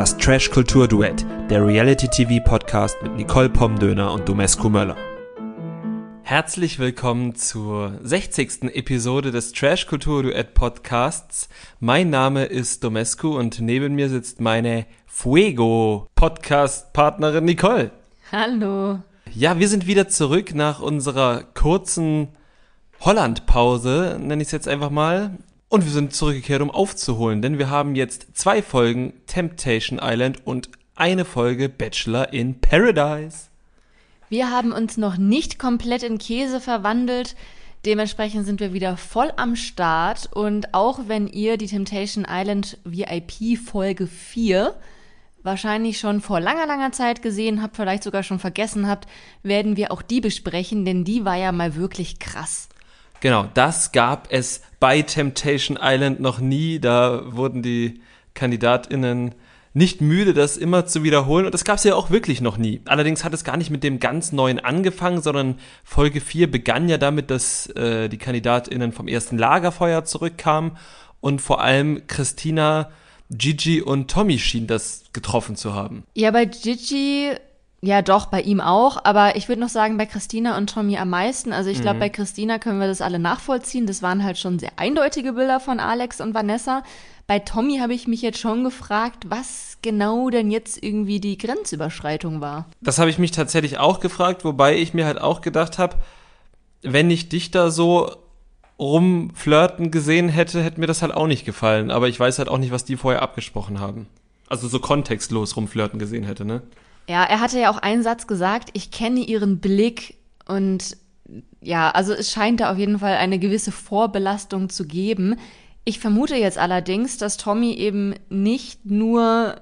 Das Trash-Kultur-Duett, der Reality-TV-Podcast mit Nicole Pomdöner und Domescu Möller. Herzlich willkommen zur 60. Episode des Trash-Kultur-Duett-Podcasts. Mein Name ist Domescu und neben mir sitzt meine Fuego-Podcast-Partnerin Nicole. Hallo. Ja, wir sind wieder zurück nach unserer kurzen Holland-Pause, nenne ich es jetzt einfach mal. Und wir sind zurückgekehrt, um aufzuholen, denn wir haben jetzt zwei Folgen Temptation Island und eine Folge Bachelor in Paradise. Wir haben uns noch nicht komplett in Käse verwandelt. Dementsprechend sind wir wieder voll am Start. Und auch wenn ihr die Temptation Island VIP Folge 4 wahrscheinlich schon vor langer, langer Zeit gesehen habt, vielleicht sogar schon vergessen habt, werden wir auch die besprechen, denn die war ja mal wirklich krass. Genau, das gab es bei Temptation Island noch nie. Da wurden die KandidatInnen nicht müde, das immer zu wiederholen. Und das gab es ja auch wirklich noch nie. Allerdings hat es gar nicht mit dem ganz Neuen angefangen, sondern Folge 4 begann ja damit, dass äh, die KandidatInnen vom ersten Lagerfeuer zurückkamen und vor allem Christina, Gigi und Tommy schien das getroffen zu haben. Ja, bei Gigi ja, doch, bei ihm auch. Aber ich würde noch sagen, bei Christina und Tommy am meisten. Also ich glaube, mhm. bei Christina können wir das alle nachvollziehen. Das waren halt schon sehr eindeutige Bilder von Alex und Vanessa. Bei Tommy habe ich mich jetzt schon gefragt, was genau denn jetzt irgendwie die Grenzüberschreitung war. Das habe ich mich tatsächlich auch gefragt, wobei ich mir halt auch gedacht habe, wenn ich dich da so rumflirten gesehen hätte, hätte mir das halt auch nicht gefallen. Aber ich weiß halt auch nicht, was die vorher abgesprochen haben. Also so kontextlos rumflirten gesehen hätte, ne? Ja, er hatte ja auch einen Satz gesagt, ich kenne ihren Blick und ja, also es scheint da auf jeden Fall eine gewisse Vorbelastung zu geben. Ich vermute jetzt allerdings, dass Tommy eben nicht nur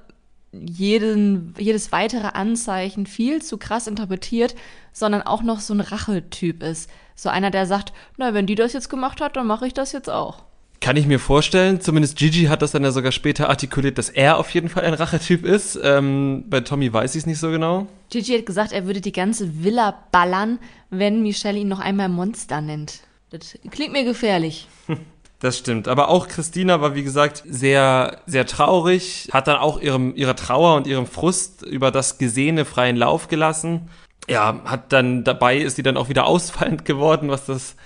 jeden, jedes weitere Anzeichen viel zu krass interpretiert, sondern auch noch so ein Rachetyp ist. So einer, der sagt, na, wenn die das jetzt gemacht hat, dann mache ich das jetzt auch. Kann ich mir vorstellen. Zumindest Gigi hat das dann ja sogar später artikuliert, dass er auf jeden Fall ein Rachetyp ist. Ähm, bei Tommy weiß ich es nicht so genau. Gigi hat gesagt, er würde die ganze Villa ballern, wenn Michelle ihn noch einmal Monster nennt. Das klingt mir gefährlich. Das stimmt. Aber auch Christina war, wie gesagt, sehr, sehr traurig, hat dann auch ihrem, ihrer Trauer und ihrem Frust über das Gesehene freien Lauf gelassen. Ja, hat dann, dabei ist sie dann auch wieder ausfallend geworden, was das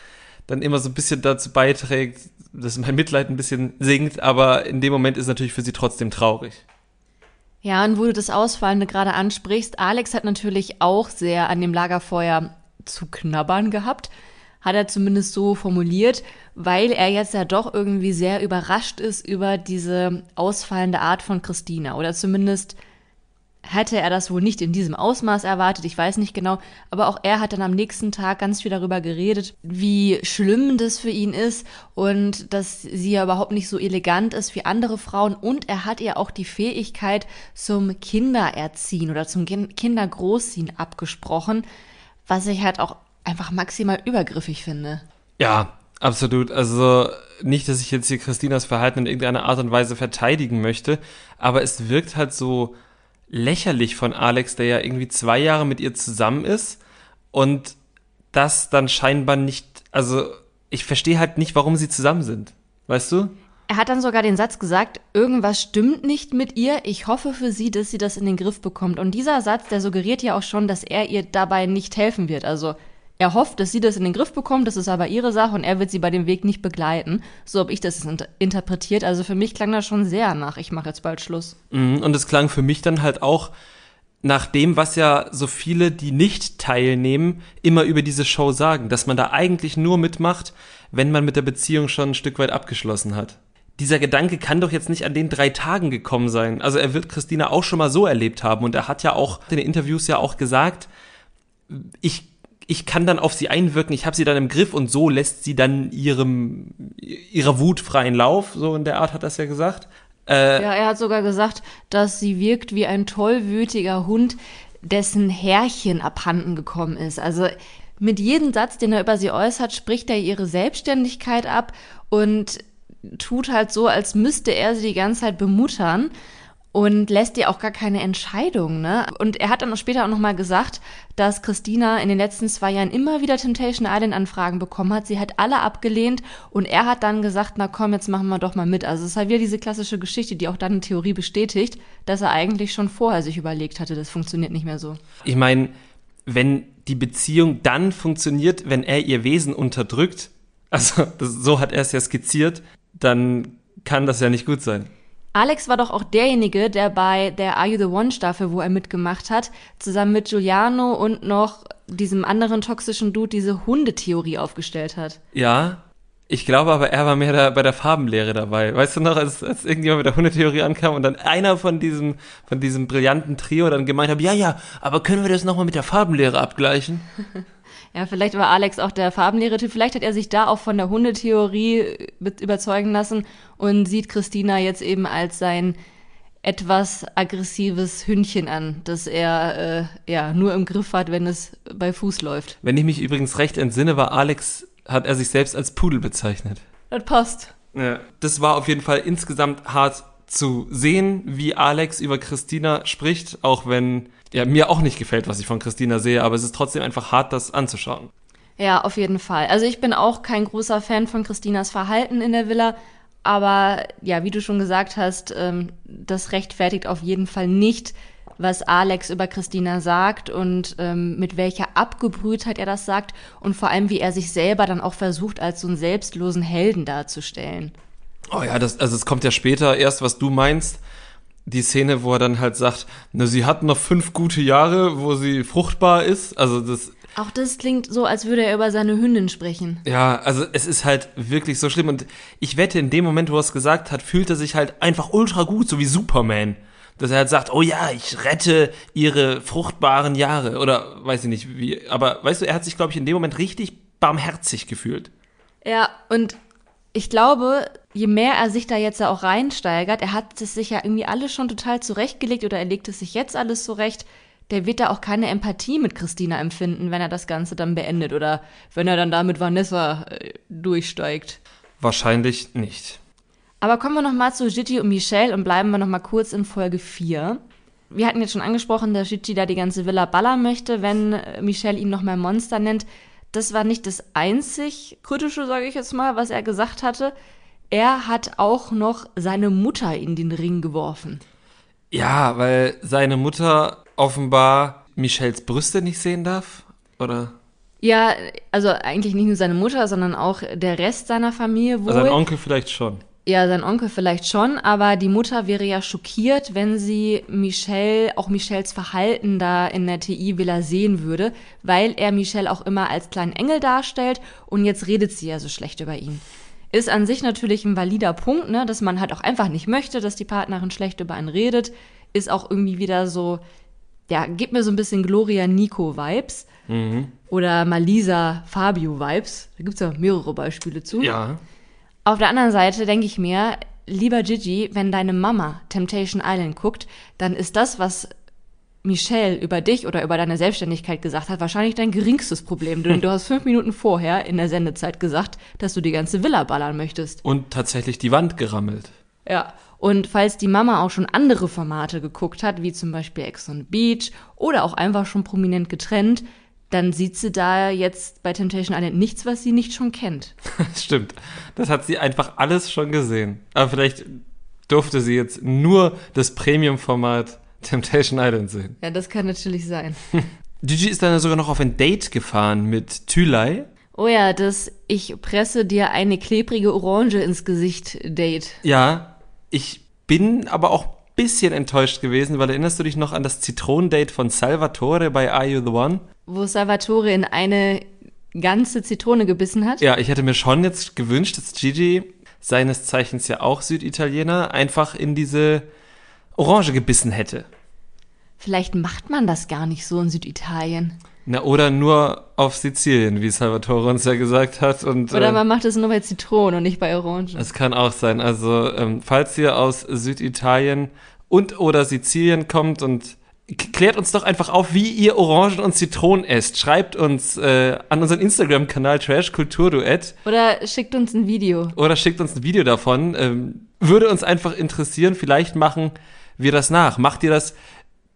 dann immer so ein bisschen dazu beiträgt, dass mein Mitleid ein bisschen sinkt, aber in dem Moment ist natürlich für sie trotzdem traurig. Ja, und wo du das Ausfallende gerade ansprichst, Alex hat natürlich auch sehr an dem Lagerfeuer zu knabbern gehabt, hat er zumindest so formuliert, weil er jetzt ja doch irgendwie sehr überrascht ist über diese ausfallende Art von Christina oder zumindest hätte er das wohl nicht in diesem Ausmaß erwartet, ich weiß nicht genau, aber auch er hat dann am nächsten Tag ganz viel darüber geredet, wie schlimm das für ihn ist und dass sie ja überhaupt nicht so elegant ist wie andere Frauen und er hat ihr auch die Fähigkeit zum Kindererziehen oder zum Kindergroßziehen abgesprochen, was ich halt auch einfach maximal übergriffig finde. Ja, absolut. Also nicht, dass ich jetzt hier Christinas Verhalten in irgendeiner Art und Weise verteidigen möchte, aber es wirkt halt so lächerlich von Alex, der ja irgendwie zwei Jahre mit ihr zusammen ist und das dann scheinbar nicht, also ich verstehe halt nicht, warum sie zusammen sind. Weißt du? Er hat dann sogar den Satz gesagt, irgendwas stimmt nicht mit ihr. Ich hoffe für sie, dass sie das in den Griff bekommt. Und dieser Satz, der suggeriert ja auch schon, dass er ihr dabei nicht helfen wird. Also er hofft, dass sie das in den Griff bekommt, das ist aber ihre Sache und er wird sie bei dem Weg nicht begleiten. So habe ich das interpretiert. Also für mich klang das schon sehr nach, ich mache jetzt bald Schluss. Mhm, und es klang für mich dann halt auch nach dem, was ja so viele, die nicht teilnehmen, immer über diese Show sagen, dass man da eigentlich nur mitmacht, wenn man mit der Beziehung schon ein Stück weit abgeschlossen hat. Dieser Gedanke kann doch jetzt nicht an den drei Tagen gekommen sein. Also er wird Christina auch schon mal so erlebt haben und er hat ja auch in den Interviews ja auch gesagt, ich ich kann dann auf sie einwirken, ich habe sie dann im Griff und so lässt sie dann ihrem ihrer Wut freien Lauf, so in der Art hat es ja gesagt. Äh, ja, er hat sogar gesagt, dass sie wirkt wie ein tollwütiger Hund, dessen Härchen abhanden gekommen ist. Also mit jedem Satz, den er über sie äußert, spricht er ihre Selbstständigkeit ab und tut halt so, als müsste er sie die ganze Zeit bemuttern. Und lässt ihr auch gar keine Entscheidung, ne? Und er hat dann später auch nochmal gesagt, dass Christina in den letzten zwei Jahren immer wieder Temptation Island Anfragen bekommen hat. Sie hat alle abgelehnt und er hat dann gesagt, na komm, jetzt machen wir doch mal mit. Also es ist halt wieder diese klassische Geschichte, die auch dann in Theorie bestätigt, dass er eigentlich schon vorher sich überlegt hatte, das funktioniert nicht mehr so. Ich meine, wenn die Beziehung dann funktioniert, wenn er ihr Wesen unterdrückt, also das, so hat er es ja skizziert, dann kann das ja nicht gut sein. Alex war doch auch derjenige, der bei der Are You the One Staffel, wo er mitgemacht hat, zusammen mit Giuliano und noch diesem anderen toxischen Dude diese Hundetheorie aufgestellt hat. Ja, ich glaube aber, er war mehr da bei der Farbenlehre dabei. Weißt du noch, als, als irgendjemand mit der Hundetheorie ankam und dann einer von diesem, von diesem brillanten Trio dann gemeint hat, ja, ja, aber können wir das nochmal mit der Farbenlehre abgleichen? Ja, vielleicht war Alex auch der Farbenlehrer-Typ. Vielleicht hat er sich da auch von der Hundetheorie überzeugen lassen und sieht Christina jetzt eben als sein etwas aggressives Hündchen an, das er äh, ja nur im Griff hat, wenn es bei Fuß läuft. Wenn ich mich übrigens recht entsinne, war Alex, hat er sich selbst als Pudel bezeichnet. Das passt. Ja. Das war auf jeden Fall insgesamt hart zu sehen, wie Alex über Christina spricht, auch wenn ja, mir auch nicht gefällt, was ich von Christina sehe, aber es ist trotzdem einfach hart, das anzuschauen. Ja, auf jeden Fall. Also ich bin auch kein großer Fan von Christinas Verhalten in der Villa, aber ja, wie du schon gesagt hast, ähm, das rechtfertigt auf jeden Fall nicht, was Alex über Christina sagt und ähm, mit welcher Abgebrühtheit er das sagt und vor allem, wie er sich selber dann auch versucht, als so einen selbstlosen Helden darzustellen. Oh ja, das, also es kommt ja später erst, was du meinst die Szene, wo er dann halt sagt, na, sie hat noch fünf gute Jahre, wo sie fruchtbar ist. Also das. Auch das klingt so, als würde er über seine Hündin sprechen. Ja, also es ist halt wirklich so schlimm. Und ich wette, in dem Moment, wo er es gesagt hat, fühlt er sich halt einfach ultra gut, so wie Superman. Dass er halt sagt, oh ja, ich rette ihre fruchtbaren Jahre. Oder weiß ich nicht wie. Aber weißt du, er hat sich, glaube ich, in dem Moment richtig barmherzig gefühlt. Ja, und ich glaube, je mehr er sich da jetzt auch reinsteigert, er hat es sich ja irgendwie alles schon total zurechtgelegt oder er legt es sich jetzt alles zurecht, der wird da auch keine Empathie mit Christina empfinden, wenn er das Ganze dann beendet oder wenn er dann da mit Vanessa äh, durchsteigt. Wahrscheinlich nicht. Aber kommen wir nochmal zu Gigi und Michelle und bleiben wir nochmal kurz in Folge 4. Wir hatten jetzt schon angesprochen, dass Gigi da die ganze Villa ballern möchte, wenn äh, Michelle ihn nochmal Monster nennt das war nicht das einzig kritische, sage ich jetzt mal, was er gesagt hatte. Er hat auch noch seine Mutter in den Ring geworfen. Ja, weil seine Mutter offenbar Michelles Brüste nicht sehen darf, oder? Ja, also eigentlich nicht nur seine Mutter, sondern auch der Rest seiner Familie wohl. Sein Onkel vielleicht schon. Ja, sein Onkel vielleicht schon, aber die Mutter wäre ja schockiert, wenn sie Michelle, auch Michelles Verhalten da in der TI-Villa sehen würde, weil er Michelle auch immer als kleinen Engel darstellt und jetzt redet sie ja so schlecht über ihn. Ist an sich natürlich ein valider Punkt, ne, dass man halt auch einfach nicht möchte, dass die Partnerin schlecht über einen redet. Ist auch irgendwie wieder so, ja, gibt mir so ein bisschen Gloria Nico-Vibes. Mhm. Oder Malisa Fabio-Vibes. Da gibt's ja mehrere Beispiele zu. Ja. Auf der anderen Seite denke ich mir, lieber Gigi, wenn deine Mama Temptation Island guckt, dann ist das, was Michelle über dich oder über deine Selbstständigkeit gesagt hat, wahrscheinlich dein geringstes Problem. Denn du hast fünf Minuten vorher in der Sendezeit gesagt, dass du die ganze Villa ballern möchtest. Und tatsächlich die Wand gerammelt. Ja. Und falls die Mama auch schon andere Formate geguckt hat, wie zum Beispiel Ex on Beach oder auch einfach schon prominent getrennt, dann sieht sie da jetzt bei Temptation Island nichts, was sie nicht schon kennt. Stimmt. Das hat sie einfach alles schon gesehen. Aber vielleicht durfte sie jetzt nur das Premium-Format Temptation Island sehen. Ja, das kann natürlich sein. Gigi ist dann sogar noch auf ein Date gefahren mit Thülei. Oh ja, das Ich presse dir eine klebrige Orange ins Gesicht Date. Ja, ich bin aber auch bisschen enttäuscht gewesen, weil erinnerst du dich noch an das Zitronendate von Salvatore bei Are You the One? Wo Salvatore in eine ganze Zitrone gebissen hat? Ja, ich hätte mir schon jetzt gewünscht, dass Gigi, seines Zeichens ja auch Süditaliener, einfach in diese Orange gebissen hätte. Vielleicht macht man das gar nicht so in Süditalien. Na, oder nur auf Sizilien, wie Salvatore uns ja gesagt hat. Und, oder äh, man macht es nur bei Zitronen und nicht bei Orangen. Es kann auch sein. Also, ähm, falls ihr aus Süditalien und oder Sizilien kommt und klärt uns doch einfach auf, wie ihr Orangen und Zitronen esst. Schreibt uns äh, an unseren Instagram-Kanal Trash Kulturduett. Oder schickt uns ein Video. Oder schickt uns ein Video davon. Ähm, würde uns einfach interessieren. Vielleicht machen wir das nach? Macht ihr das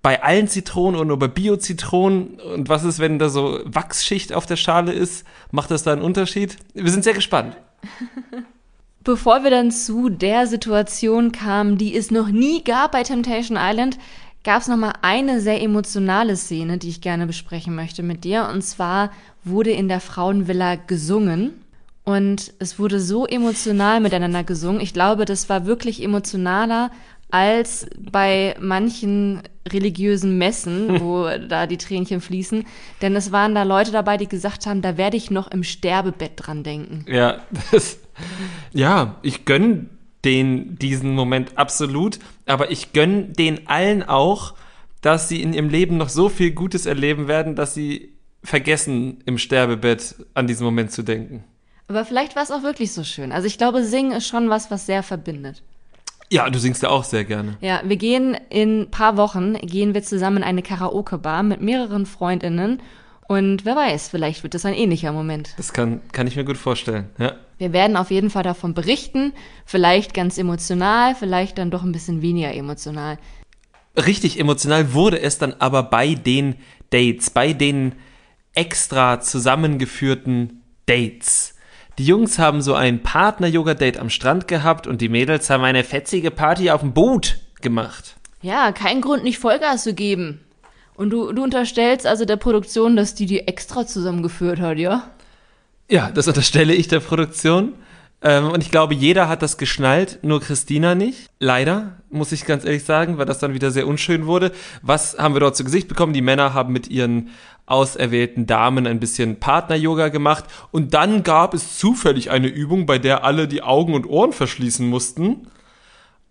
bei allen Zitronen und nur bei Bio-Zitronen? Und was ist, wenn da so Wachsschicht auf der Schale ist? Macht das da einen Unterschied? Wir sind sehr gespannt. Bevor wir dann zu der Situation kamen, die es noch nie gab bei Temptation Island, gab es nochmal eine sehr emotionale Szene, die ich gerne besprechen möchte mit dir. Und zwar wurde in der Frauenvilla gesungen. Und es wurde so emotional miteinander gesungen. Ich glaube, das war wirklich emotionaler als bei manchen religiösen Messen, wo da die Tränchen fließen. Denn es waren da Leute dabei, die gesagt haben, da werde ich noch im Sterbebett dran denken. Ja, das, ja, ich gönne den diesen Moment absolut, aber ich gönne den allen auch, dass sie in ihrem Leben noch so viel Gutes erleben werden, dass sie vergessen, im Sterbebett an diesen Moment zu denken. Aber vielleicht war es auch wirklich so schön. Also ich glaube, Singen ist schon was, was sehr verbindet. Ja, du singst ja auch sehr gerne. Ja, wir gehen in paar Wochen, gehen wir zusammen in eine Karaoke-Bar mit mehreren Freundinnen und wer weiß, vielleicht wird das ein ähnlicher Moment. Das kann, kann ich mir gut vorstellen, ja. Wir werden auf jeden Fall davon berichten, vielleicht ganz emotional, vielleicht dann doch ein bisschen weniger emotional. Richtig emotional wurde es dann aber bei den Dates, bei den extra zusammengeführten Dates. Die Jungs haben so ein Partner-Yoga-Date am Strand gehabt und die Mädels haben eine fetzige Party auf dem Boot gemacht. Ja, kein Grund, nicht Vollgas zu geben. Und du, du unterstellst also der Produktion, dass die die extra zusammengeführt hat, ja? Ja, das unterstelle ich der Produktion. Ähm, und ich glaube, jeder hat das geschnallt, nur Christina nicht. Leider, muss ich ganz ehrlich sagen, weil das dann wieder sehr unschön wurde. Was haben wir dort zu Gesicht bekommen? Die Männer haben mit ihren auserwählten Damen ein bisschen Partner-Yoga gemacht und dann gab es zufällig eine Übung, bei der alle die Augen und Ohren verschließen mussten.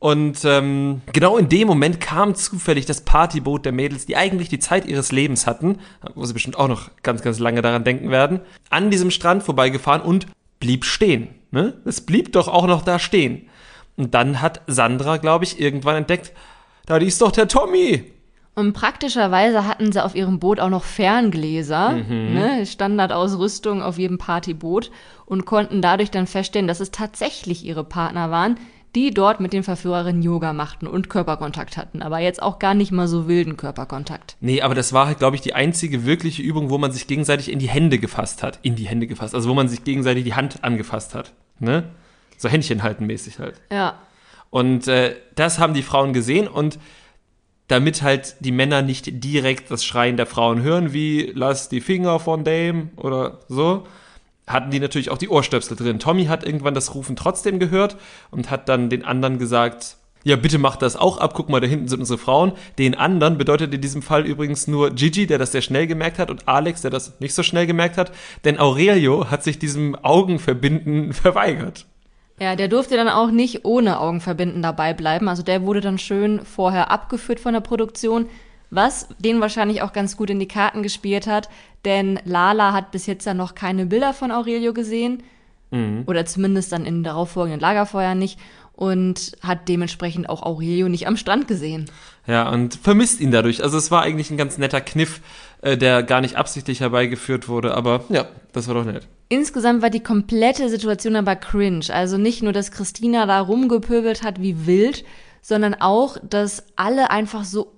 Und ähm, genau in dem Moment kam zufällig das Partyboot der Mädels, die eigentlich die Zeit ihres Lebens hatten, wo sie bestimmt auch noch ganz, ganz lange daran denken werden, an diesem Strand vorbeigefahren und blieb stehen. Ne? Es blieb doch auch noch da stehen. Und dann hat Sandra, glaube ich, irgendwann entdeckt, da ist doch der Tommy. Und praktischerweise hatten sie auf ihrem Boot auch noch Ferngläser, mhm. ne, Standardausrüstung auf jedem Partyboot und konnten dadurch dann feststellen, dass es tatsächlich ihre Partner waren, die dort mit den Verführerinnen Yoga machten und Körperkontakt hatten, aber jetzt auch gar nicht mal so wilden Körperkontakt. Nee, aber das war halt, glaube ich, die einzige wirkliche Übung, wo man sich gegenseitig in die Hände gefasst hat. In die Hände gefasst, also wo man sich gegenseitig die Hand angefasst hat. Ne? So Händchen halten mäßig halt. Ja. Und äh, das haben die Frauen gesehen und damit halt die Männer nicht direkt das Schreien der Frauen hören, wie lass die Finger von dem oder so, hatten die natürlich auch die Ohrstöpsel drin. Tommy hat irgendwann das Rufen trotzdem gehört und hat dann den anderen gesagt, ja, bitte macht das auch ab, guck mal, da hinten sind unsere Frauen. Den anderen bedeutet in diesem Fall übrigens nur Gigi, der das sehr schnell gemerkt hat, und Alex, der das nicht so schnell gemerkt hat, denn Aurelio hat sich diesem Augenverbinden verweigert. Ja, der durfte dann auch nicht ohne Augenverbinden dabei bleiben. Also der wurde dann schön vorher abgeführt von der Produktion, was den wahrscheinlich auch ganz gut in die Karten gespielt hat, denn Lala hat bis jetzt ja noch keine Bilder von Aurelio gesehen. Mhm. Oder zumindest dann in darauffolgenden Lagerfeuern nicht und hat dementsprechend auch Aurelio nicht am Strand gesehen. Ja, und vermisst ihn dadurch. Also es war eigentlich ein ganz netter Kniff, äh, der gar nicht absichtlich herbeigeführt wurde, aber ja, das war doch nett. Insgesamt war die komplette Situation aber cringe. Also nicht nur, dass Christina da rumgepöbelt hat wie wild, sondern auch, dass alle einfach so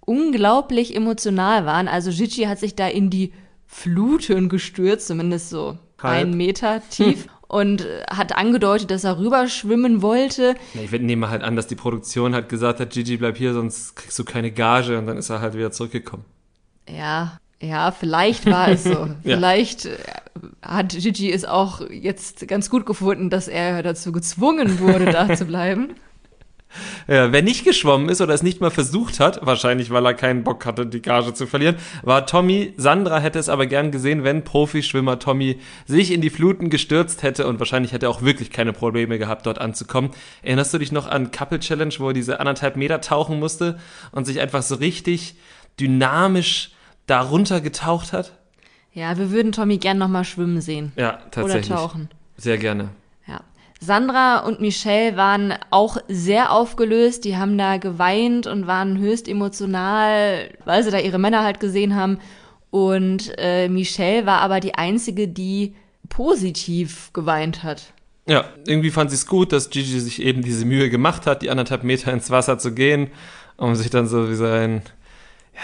unglaublich emotional waren. Also Gigi hat sich da in die Fluten gestürzt, zumindest so Halb. einen Meter tief. Hm. Und hat angedeutet, dass er rüberschwimmen wollte. Ja, ich nehme halt an, dass die Produktion halt gesagt hat, Gigi, bleib hier, sonst kriegst du keine Gage. Und dann ist er halt wieder zurückgekommen. Ja, ja, vielleicht war es so. Vielleicht äh, hat Gigi es auch jetzt ganz gut gefunden, dass er dazu gezwungen wurde, da zu bleiben. Ja, wer nicht geschwommen ist oder es nicht mal versucht hat, wahrscheinlich weil er keinen Bock hatte, die Gage zu verlieren, war Tommy. Sandra hätte es aber gern gesehen, wenn Profischwimmer Tommy sich in die Fluten gestürzt hätte und wahrscheinlich hätte er auch wirklich keine Probleme gehabt, dort anzukommen. Erinnerst du dich noch an Couple Challenge, wo er diese anderthalb Meter tauchen musste und sich einfach so richtig dynamisch darunter getaucht hat? Ja, wir würden Tommy gern nochmal schwimmen sehen. Ja, tatsächlich. Oder tauchen. Sehr gerne. Sandra und Michelle waren auch sehr aufgelöst. Die haben da geweint und waren höchst emotional, weil sie da ihre Männer halt gesehen haben. Und äh, Michelle war aber die einzige, die positiv geweint hat. Ja, irgendwie fand sie es gut, dass Gigi sich eben diese Mühe gemacht hat, die anderthalb Meter ins Wasser zu gehen, um sich dann so wie sein,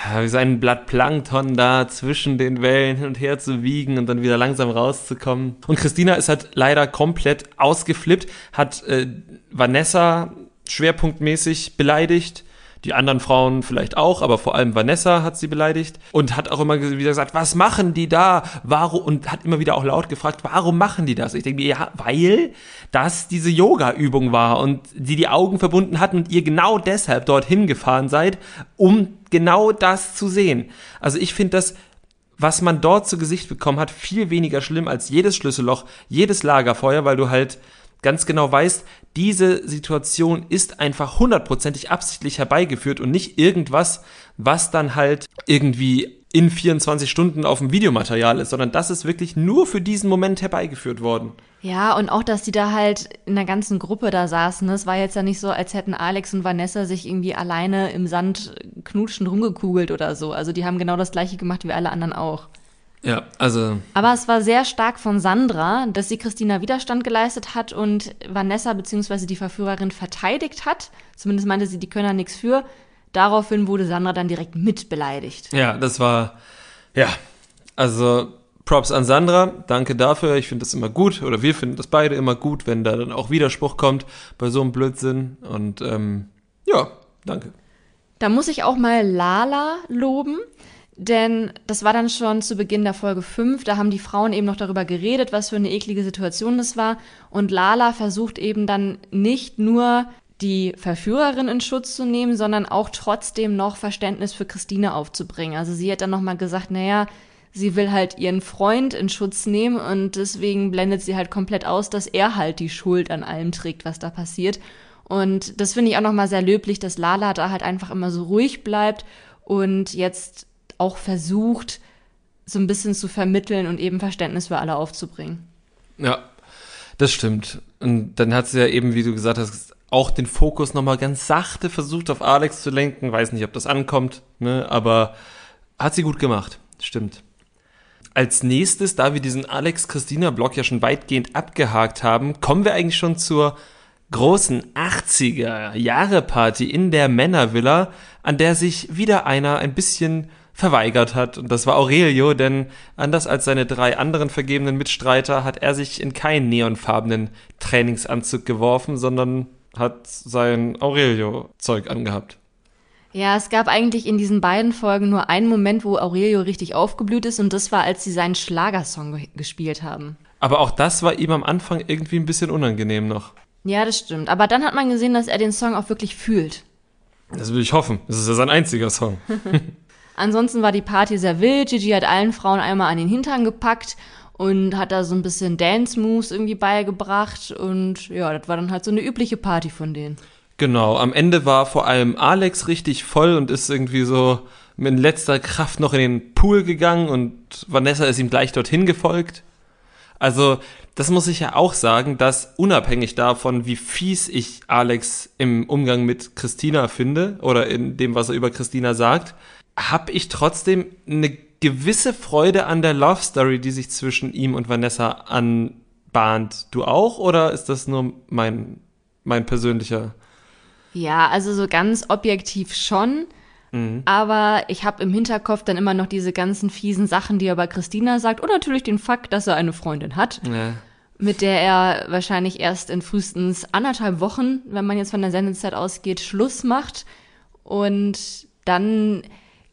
ja, wie sein Blatt Plankton da zwischen den Wellen hin und her zu wiegen und dann wieder langsam rauszukommen. Und Christina ist halt leider komplett ausgeflippt, hat äh, Vanessa schwerpunktmäßig beleidigt, die anderen Frauen vielleicht auch, aber vor allem Vanessa hat sie beleidigt und hat auch immer wieder gesagt, was machen die da? Warum? Und hat immer wieder auch laut gefragt, warum machen die das? Ich denke mir, ja, weil das diese Yoga-Übung war und sie die Augen verbunden hatten und ihr genau deshalb dorthin gefahren seid, um genau das zu sehen. Also ich finde das was man dort zu Gesicht bekommen hat, viel weniger schlimm als jedes Schlüsselloch, jedes Lagerfeuer, weil du halt ganz genau weißt, diese Situation ist einfach hundertprozentig absichtlich herbeigeführt und nicht irgendwas, was dann halt irgendwie in 24 Stunden auf dem Videomaterial ist, sondern das ist wirklich nur für diesen Moment herbeigeführt worden. Ja, und auch, dass die da halt in der ganzen Gruppe da saßen. Es war jetzt ja nicht so, als hätten Alex und Vanessa sich irgendwie alleine im Sand knutschend rumgekugelt oder so. Also die haben genau das gleiche gemacht wie alle anderen auch. Ja, also. Aber es war sehr stark von Sandra, dass sie Christina Widerstand geleistet hat und Vanessa bzw. die Verführerin verteidigt hat. Zumindest meinte sie, die können da nichts für. Daraufhin wurde Sandra dann direkt mit beleidigt. Ja, das war. Ja, also Props an Sandra, danke dafür. Ich finde das immer gut, oder wir finden das beide immer gut, wenn da dann auch Widerspruch kommt bei so einem Blödsinn. Und ähm, ja, danke. Da muss ich auch mal Lala loben. Denn das war dann schon zu Beginn der Folge 5, da haben die Frauen eben noch darüber geredet, was für eine eklige Situation das war. Und Lala versucht eben dann nicht nur die Verführerin in Schutz zu nehmen, sondern auch trotzdem noch Verständnis für Christine aufzubringen. Also sie hat dann nochmal gesagt, naja, sie will halt ihren Freund in Schutz nehmen und deswegen blendet sie halt komplett aus, dass er halt die Schuld an allem trägt, was da passiert. Und das finde ich auch nochmal sehr löblich, dass Lala da halt einfach immer so ruhig bleibt und jetzt auch versucht, so ein bisschen zu vermitteln und eben Verständnis für alle aufzubringen. Ja, das stimmt. Und dann hat sie ja eben, wie du gesagt hast, auch den Fokus nochmal ganz sachte versucht auf Alex zu lenken. Weiß nicht, ob das ankommt, ne? aber hat sie gut gemacht. Stimmt. Als nächstes, da wir diesen Alex-Christina-Block ja schon weitgehend abgehakt haben, kommen wir eigentlich schon zur großen 80er-Jahre-Party in der Männervilla, an der sich wieder einer ein bisschen verweigert hat. Und das war Aurelio, denn anders als seine drei anderen vergebenen Mitstreiter hat er sich in keinen neonfarbenen Trainingsanzug geworfen, sondern hat sein Aurelio-Zeug angehabt. Ja, es gab eigentlich in diesen beiden Folgen nur einen Moment, wo Aurelio richtig aufgeblüht ist und das war, als sie seinen Schlagersong gespielt haben. Aber auch das war ihm am Anfang irgendwie ein bisschen unangenehm noch. Ja, das stimmt. Aber dann hat man gesehen, dass er den Song auch wirklich fühlt. Das will ich hoffen. Das ist ja sein einziger Song. Ansonsten war die Party sehr wild. Gigi hat allen Frauen einmal an den Hintern gepackt und hat da so ein bisschen Dance-Moves irgendwie beigebracht. Und ja, das war dann halt so eine übliche Party von denen. Genau, am Ende war vor allem Alex richtig voll und ist irgendwie so mit letzter Kraft noch in den Pool gegangen und Vanessa ist ihm gleich dorthin gefolgt. Also, das muss ich ja auch sagen, dass unabhängig davon, wie fies ich Alex im Umgang mit Christina finde oder in dem, was er über Christina sagt, habe ich trotzdem eine gewisse Freude an der Love Story, die sich zwischen ihm und Vanessa anbahnt. Du auch oder ist das nur mein, mein persönlicher? Ja, also so ganz objektiv schon. Mhm. Aber ich habe im Hinterkopf dann immer noch diese ganzen fiesen Sachen, die er bei Christina sagt. Und natürlich den Fakt, dass er eine Freundin hat. Ja. Mit der er wahrscheinlich erst in frühestens anderthalb Wochen, wenn man jetzt von der Sendezeit ausgeht, Schluss macht. Und dann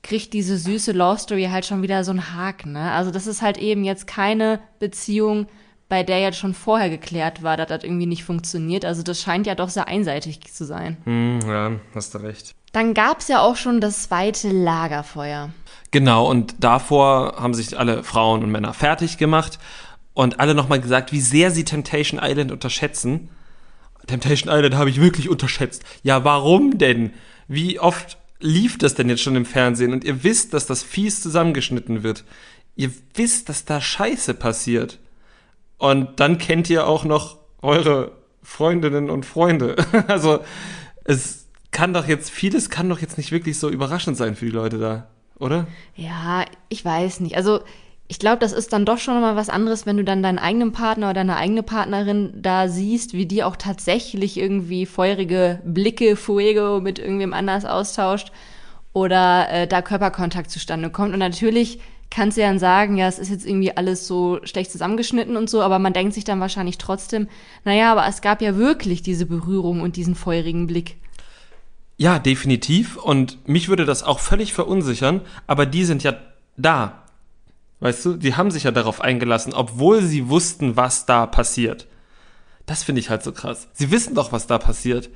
kriegt diese süße Love Story halt schon wieder so einen Haken. Ne? Also das ist halt eben jetzt keine Beziehung, bei der jetzt schon vorher geklärt war, dass das irgendwie nicht funktioniert. Also das scheint ja doch sehr einseitig zu sein. Hm, ja, hast du recht. Dann gab es ja auch schon das zweite Lagerfeuer. Genau, und davor haben sich alle Frauen und Männer fertig gemacht und alle nochmal gesagt, wie sehr sie Temptation Island unterschätzen. Temptation Island habe ich wirklich unterschätzt. Ja, warum denn? Wie oft lief das denn jetzt schon im Fernsehen und ihr wisst, dass das fies zusammengeschnitten wird. Ihr wisst, dass da Scheiße passiert. Und dann kennt ihr auch noch eure Freundinnen und Freunde. also es kann doch jetzt, vieles kann doch jetzt nicht wirklich so überraschend sein für die Leute da, oder? Ja, ich weiß nicht. Also ich glaube, das ist dann doch schon mal was anderes, wenn du dann deinen eigenen Partner oder deine eigene Partnerin da siehst, wie die auch tatsächlich irgendwie feurige Blicke, Fuego mit irgendwem anders austauscht oder äh, da Körperkontakt zustande kommt. Und natürlich kannst du dann sagen, ja, es ist jetzt irgendwie alles so schlecht zusammengeschnitten und so, aber man denkt sich dann wahrscheinlich trotzdem, naja, aber es gab ja wirklich diese Berührung und diesen feurigen Blick. Ja, definitiv. Und mich würde das auch völlig verunsichern, aber die sind ja da. Weißt du, die haben sich ja darauf eingelassen, obwohl sie wussten, was da passiert. Das finde ich halt so krass. Sie wissen doch, was da passiert.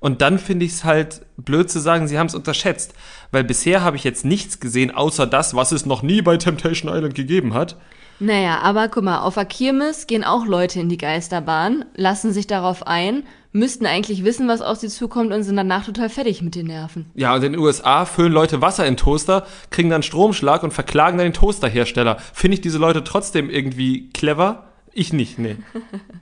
Und dann finde ich es halt blöd zu sagen, sie haben es unterschätzt. Weil bisher habe ich jetzt nichts gesehen, außer das, was es noch nie bei Temptation Island gegeben hat. Naja, aber guck mal, auf der Kirmes gehen auch Leute in die Geisterbahn, lassen sich darauf ein, müssten eigentlich wissen, was auf sie zukommt und sind danach total fertig mit den Nerven. Ja, und in den USA füllen Leute Wasser in Toaster, kriegen dann Stromschlag und verklagen dann den Toasterhersteller. Finde ich diese Leute trotzdem irgendwie clever? Ich nicht, nee.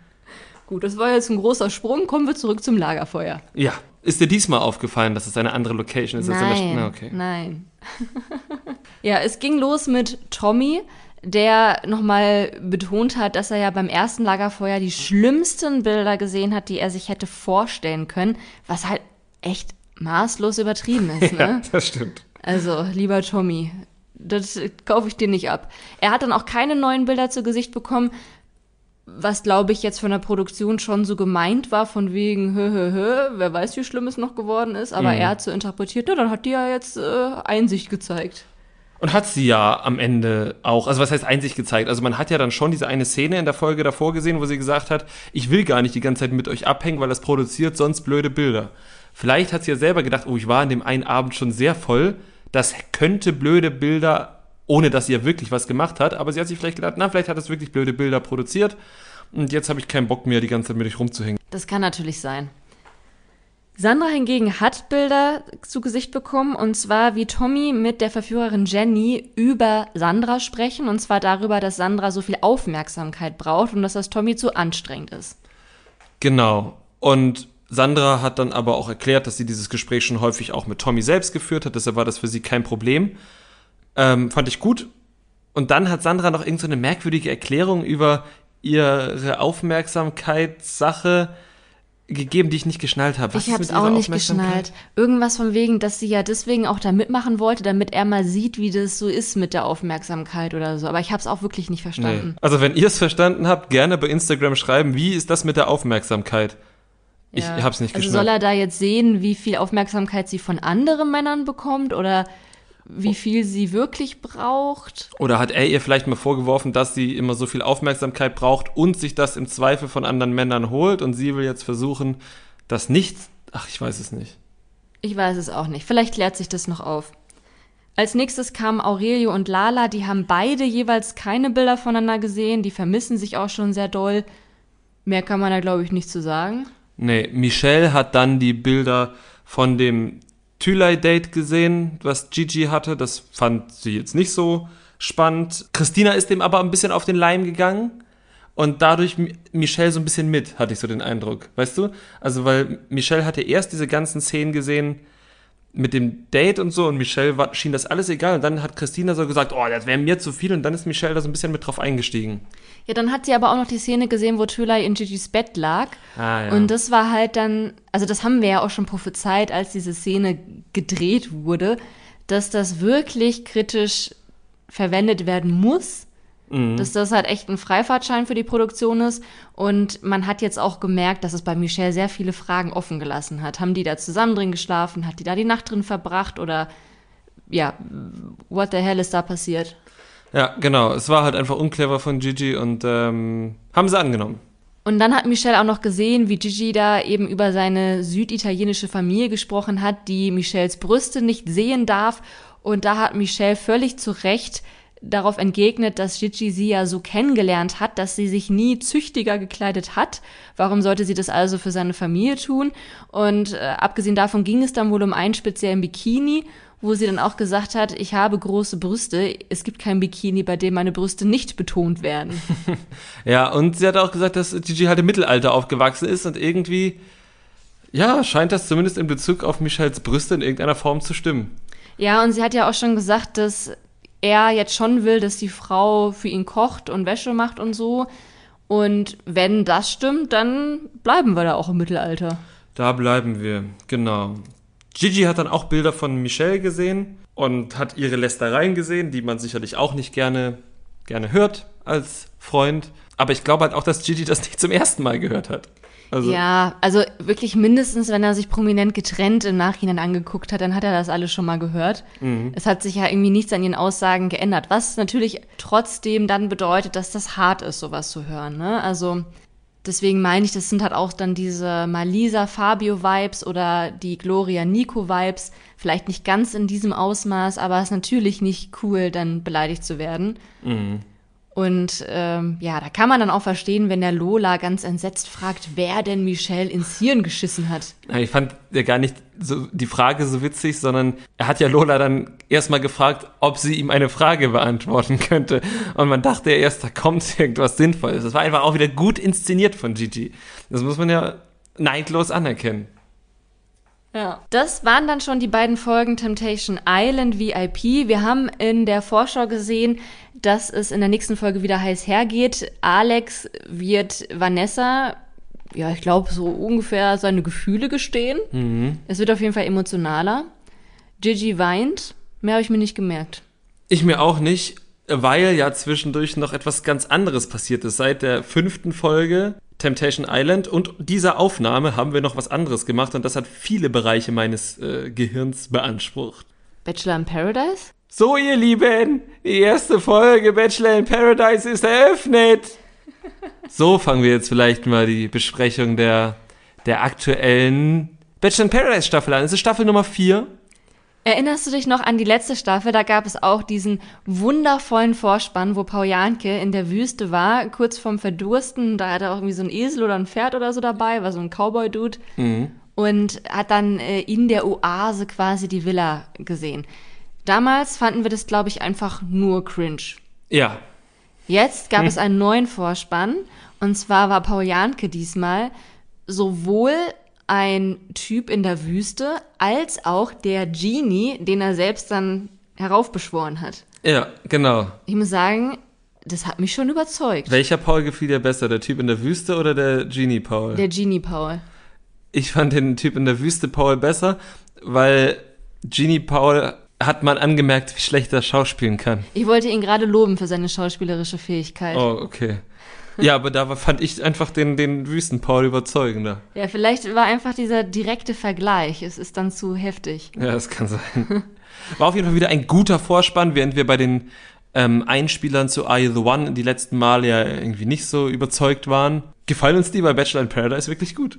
Gut, das war jetzt ein großer Sprung. Kommen wir zurück zum Lagerfeuer. Ja. Ist dir diesmal aufgefallen, dass es eine andere Location ist? Nein, Na, okay. nein. ja, es ging los mit Tommy, der nochmal betont hat, dass er ja beim ersten Lagerfeuer die schlimmsten Bilder gesehen hat, die er sich hätte vorstellen können, was halt echt maßlos übertrieben ist. Ne? Ja, das stimmt. Also, lieber Tommy, das kaufe ich dir nicht ab. Er hat dann auch keine neuen Bilder zu Gesicht bekommen, was glaube ich jetzt von der Produktion schon so gemeint war, von wegen, hö, hö, hö, wer weiß, wie schlimm es noch geworden ist, aber mhm. er hat so interpretiert, na, dann hat die ja jetzt äh, Einsicht gezeigt. Und hat sie ja am Ende auch, also was heißt Einsicht gezeigt? Also man hat ja dann schon diese eine Szene in der Folge davor gesehen, wo sie gesagt hat, ich will gar nicht die ganze Zeit mit euch abhängen, weil das produziert sonst blöde Bilder. Vielleicht hat sie ja selber gedacht, oh, ich war an dem einen Abend schon sehr voll, das könnte blöde Bilder ohne dass sie ja wirklich was gemacht hat. Aber sie hat sich vielleicht gedacht, na, vielleicht hat es wirklich blöde Bilder produziert und jetzt habe ich keinen Bock mehr, die ganze Zeit mit euch rumzuhängen. Das kann natürlich sein. Sandra hingegen hat Bilder zu Gesicht bekommen und zwar wie Tommy mit der Verführerin Jenny über Sandra sprechen und zwar darüber, dass Sandra so viel Aufmerksamkeit braucht und dass das Tommy zu anstrengend ist. Genau. Und Sandra hat dann aber auch erklärt, dass sie dieses Gespräch schon häufig auch mit Tommy selbst geführt hat, deshalb war das für sie kein Problem. Ähm, fand ich gut. Und dann hat Sandra noch irgendeine so merkwürdige Erklärung über ihre Aufmerksamkeitssache gegeben, die ich nicht geschnallt habe. Was ich habe es auch nicht geschnallt. Irgendwas von wegen, dass sie ja deswegen auch da mitmachen wollte, damit er mal sieht, wie das so ist mit der Aufmerksamkeit oder so. Aber ich habe es auch wirklich nicht verstanden. Nee. Also wenn ihr es verstanden habt, gerne bei Instagram schreiben, wie ist das mit der Aufmerksamkeit? Ich ja. habe es nicht also geschnallt. soll er da jetzt sehen, wie viel Aufmerksamkeit sie von anderen Männern bekommt oder wie viel sie wirklich braucht. Oder hat er ihr vielleicht mal vorgeworfen, dass sie immer so viel Aufmerksamkeit braucht und sich das im Zweifel von anderen Männern holt und sie will jetzt versuchen, das nicht. Ach, ich weiß es nicht. Ich weiß es auch nicht. Vielleicht klärt sich das noch auf. Als nächstes kamen Aurelio und Lala, die haben beide jeweils keine Bilder voneinander gesehen, die vermissen sich auch schon sehr doll. Mehr kann man da, glaube ich, nicht zu sagen. Nee, Michelle hat dann die Bilder von dem Thülei-Date gesehen, was Gigi hatte. Das fand sie jetzt nicht so spannend. Christina ist dem aber ein bisschen auf den Leim gegangen und dadurch Michelle so ein bisschen mit, hatte ich so den Eindruck. Weißt du? Also, weil Michelle hatte erst diese ganzen Szenen gesehen mit dem Date und so und Michelle war, schien das alles egal und dann hat Christina so gesagt, oh, das wäre mir zu viel und dann ist Michelle da so ein bisschen mit drauf eingestiegen. Ja, dann hat sie aber auch noch die Szene gesehen, wo Tülay in Gigi's Bett lag. Ah, ja. Und das war halt dann, also das haben wir ja auch schon prophezeit, als diese Szene gedreht wurde, dass das wirklich kritisch verwendet werden muss. Mhm. Dass das halt echt ein Freifahrtschein für die Produktion ist. Und man hat jetzt auch gemerkt, dass es bei Michelle sehr viele Fragen offen gelassen hat. Haben die da zusammen drin geschlafen? Hat die da die Nacht drin verbracht? Oder ja, what the hell ist da passiert? Ja, genau. Es war halt einfach unclever von Gigi und ähm, haben sie angenommen. Und dann hat Michelle auch noch gesehen, wie Gigi da eben über seine süditalienische Familie gesprochen hat, die Michelles Brüste nicht sehen darf. Und da hat Michelle völlig zu Recht darauf entgegnet, dass Gigi sie ja so kennengelernt hat, dass sie sich nie züchtiger gekleidet hat. Warum sollte sie das also für seine Familie tun? Und äh, abgesehen davon ging es dann wohl um einen speziellen Bikini wo sie dann auch gesagt hat, ich habe große Brüste, es gibt kein Bikini, bei dem meine Brüste nicht betont werden. ja, und sie hat auch gesagt, dass Gigi halt im Mittelalter aufgewachsen ist und irgendwie, ja, scheint das zumindest in Bezug auf Michels Brüste in irgendeiner Form zu stimmen. Ja, und sie hat ja auch schon gesagt, dass er jetzt schon will, dass die Frau für ihn kocht und Wäsche macht und so. Und wenn das stimmt, dann bleiben wir da auch im Mittelalter. Da bleiben wir, genau. Gigi hat dann auch Bilder von Michelle gesehen und hat ihre Lästereien gesehen, die man sicherlich auch nicht gerne, gerne hört als Freund. Aber ich glaube halt auch, dass Gigi das nicht zum ersten Mal gehört hat. Also ja, also wirklich mindestens, wenn er sich prominent getrennt im Nachhinein angeguckt hat, dann hat er das alles schon mal gehört. Mhm. Es hat sich ja irgendwie nichts an ihren Aussagen geändert, was natürlich trotzdem dann bedeutet, dass das hart ist, sowas zu hören. Ne? Also deswegen meine ich, das sind halt auch dann diese Malisa Fabio Vibes oder die Gloria Nico Vibes. Vielleicht nicht ganz in diesem Ausmaß, aber es ist natürlich nicht cool, dann beleidigt zu werden. Mhm. Und ähm, ja, da kann man dann auch verstehen, wenn der Lola ganz entsetzt fragt, wer denn Michelle ins Hirn geschissen hat. Ich fand ja gar nicht so die Frage so witzig, sondern er hat ja Lola dann erstmal gefragt, ob sie ihm eine Frage beantworten könnte. Und man dachte ja erst, da kommt irgendwas Sinnvolles. Das war einfach auch wieder gut inszeniert von Gigi. Das muss man ja neidlos anerkennen. Ja. Das waren dann schon die beiden Folgen Temptation Island VIP. Wir haben in der Vorschau gesehen, dass es in der nächsten Folge wieder heiß hergeht. Alex wird Vanessa, ja, ich glaube, so ungefähr seine Gefühle gestehen. Mhm. Es wird auf jeden Fall emotionaler. Gigi weint. Mehr habe ich mir nicht gemerkt. Ich mir auch nicht, weil ja zwischendurch noch etwas ganz anderes passiert ist. Seit der fünften Folge Temptation Island und dieser Aufnahme haben wir noch was anderes gemacht und das hat viele Bereiche meines äh, Gehirns beansprucht. Bachelor in Paradise? So, ihr Lieben, die erste Folge Bachelor in Paradise ist eröffnet. So fangen wir jetzt vielleicht mal die Besprechung der, der aktuellen Bachelor in Paradise Staffel an. Es ist Staffel Nummer 4. Erinnerst du dich noch an die letzte Staffel? Da gab es auch diesen wundervollen Vorspann, wo Paul Janke in der Wüste war, kurz vorm Verdursten. Da hat er auch irgendwie so ein Esel oder ein Pferd oder so dabei, war so ein Cowboy-Dude. Mhm. Und hat dann äh, in der Oase quasi die Villa gesehen. Damals fanden wir das, glaube ich, einfach nur cringe. Ja. Jetzt gab hm. es einen neuen Vorspann. Und zwar war Paul Janke diesmal sowohl ein Typ in der Wüste, als auch der Genie, den er selbst dann heraufbeschworen hat. Ja, genau. Ich muss sagen, das hat mich schon überzeugt. Welcher Paul gefiel dir besser, der Typ in der Wüste oder der Genie Paul? Der Genie Paul. Ich fand den Typ in der Wüste Paul besser, weil Genie Paul hat man angemerkt, wie schlecht er schauspielen kann. Ich wollte ihn gerade loben für seine schauspielerische Fähigkeit. Oh, okay. Ja, aber da fand ich einfach den, den Wüsten-Paul überzeugender. Ja, vielleicht war einfach dieser direkte Vergleich. Es ist dann zu heftig. Ja, das kann sein. War auf jeden Fall wieder ein guter Vorspann, während wir bei den ähm, Einspielern zu Are You the One die letzten Male ja irgendwie nicht so überzeugt waren. Gefallen uns die bei Bachelor in Paradise wirklich gut.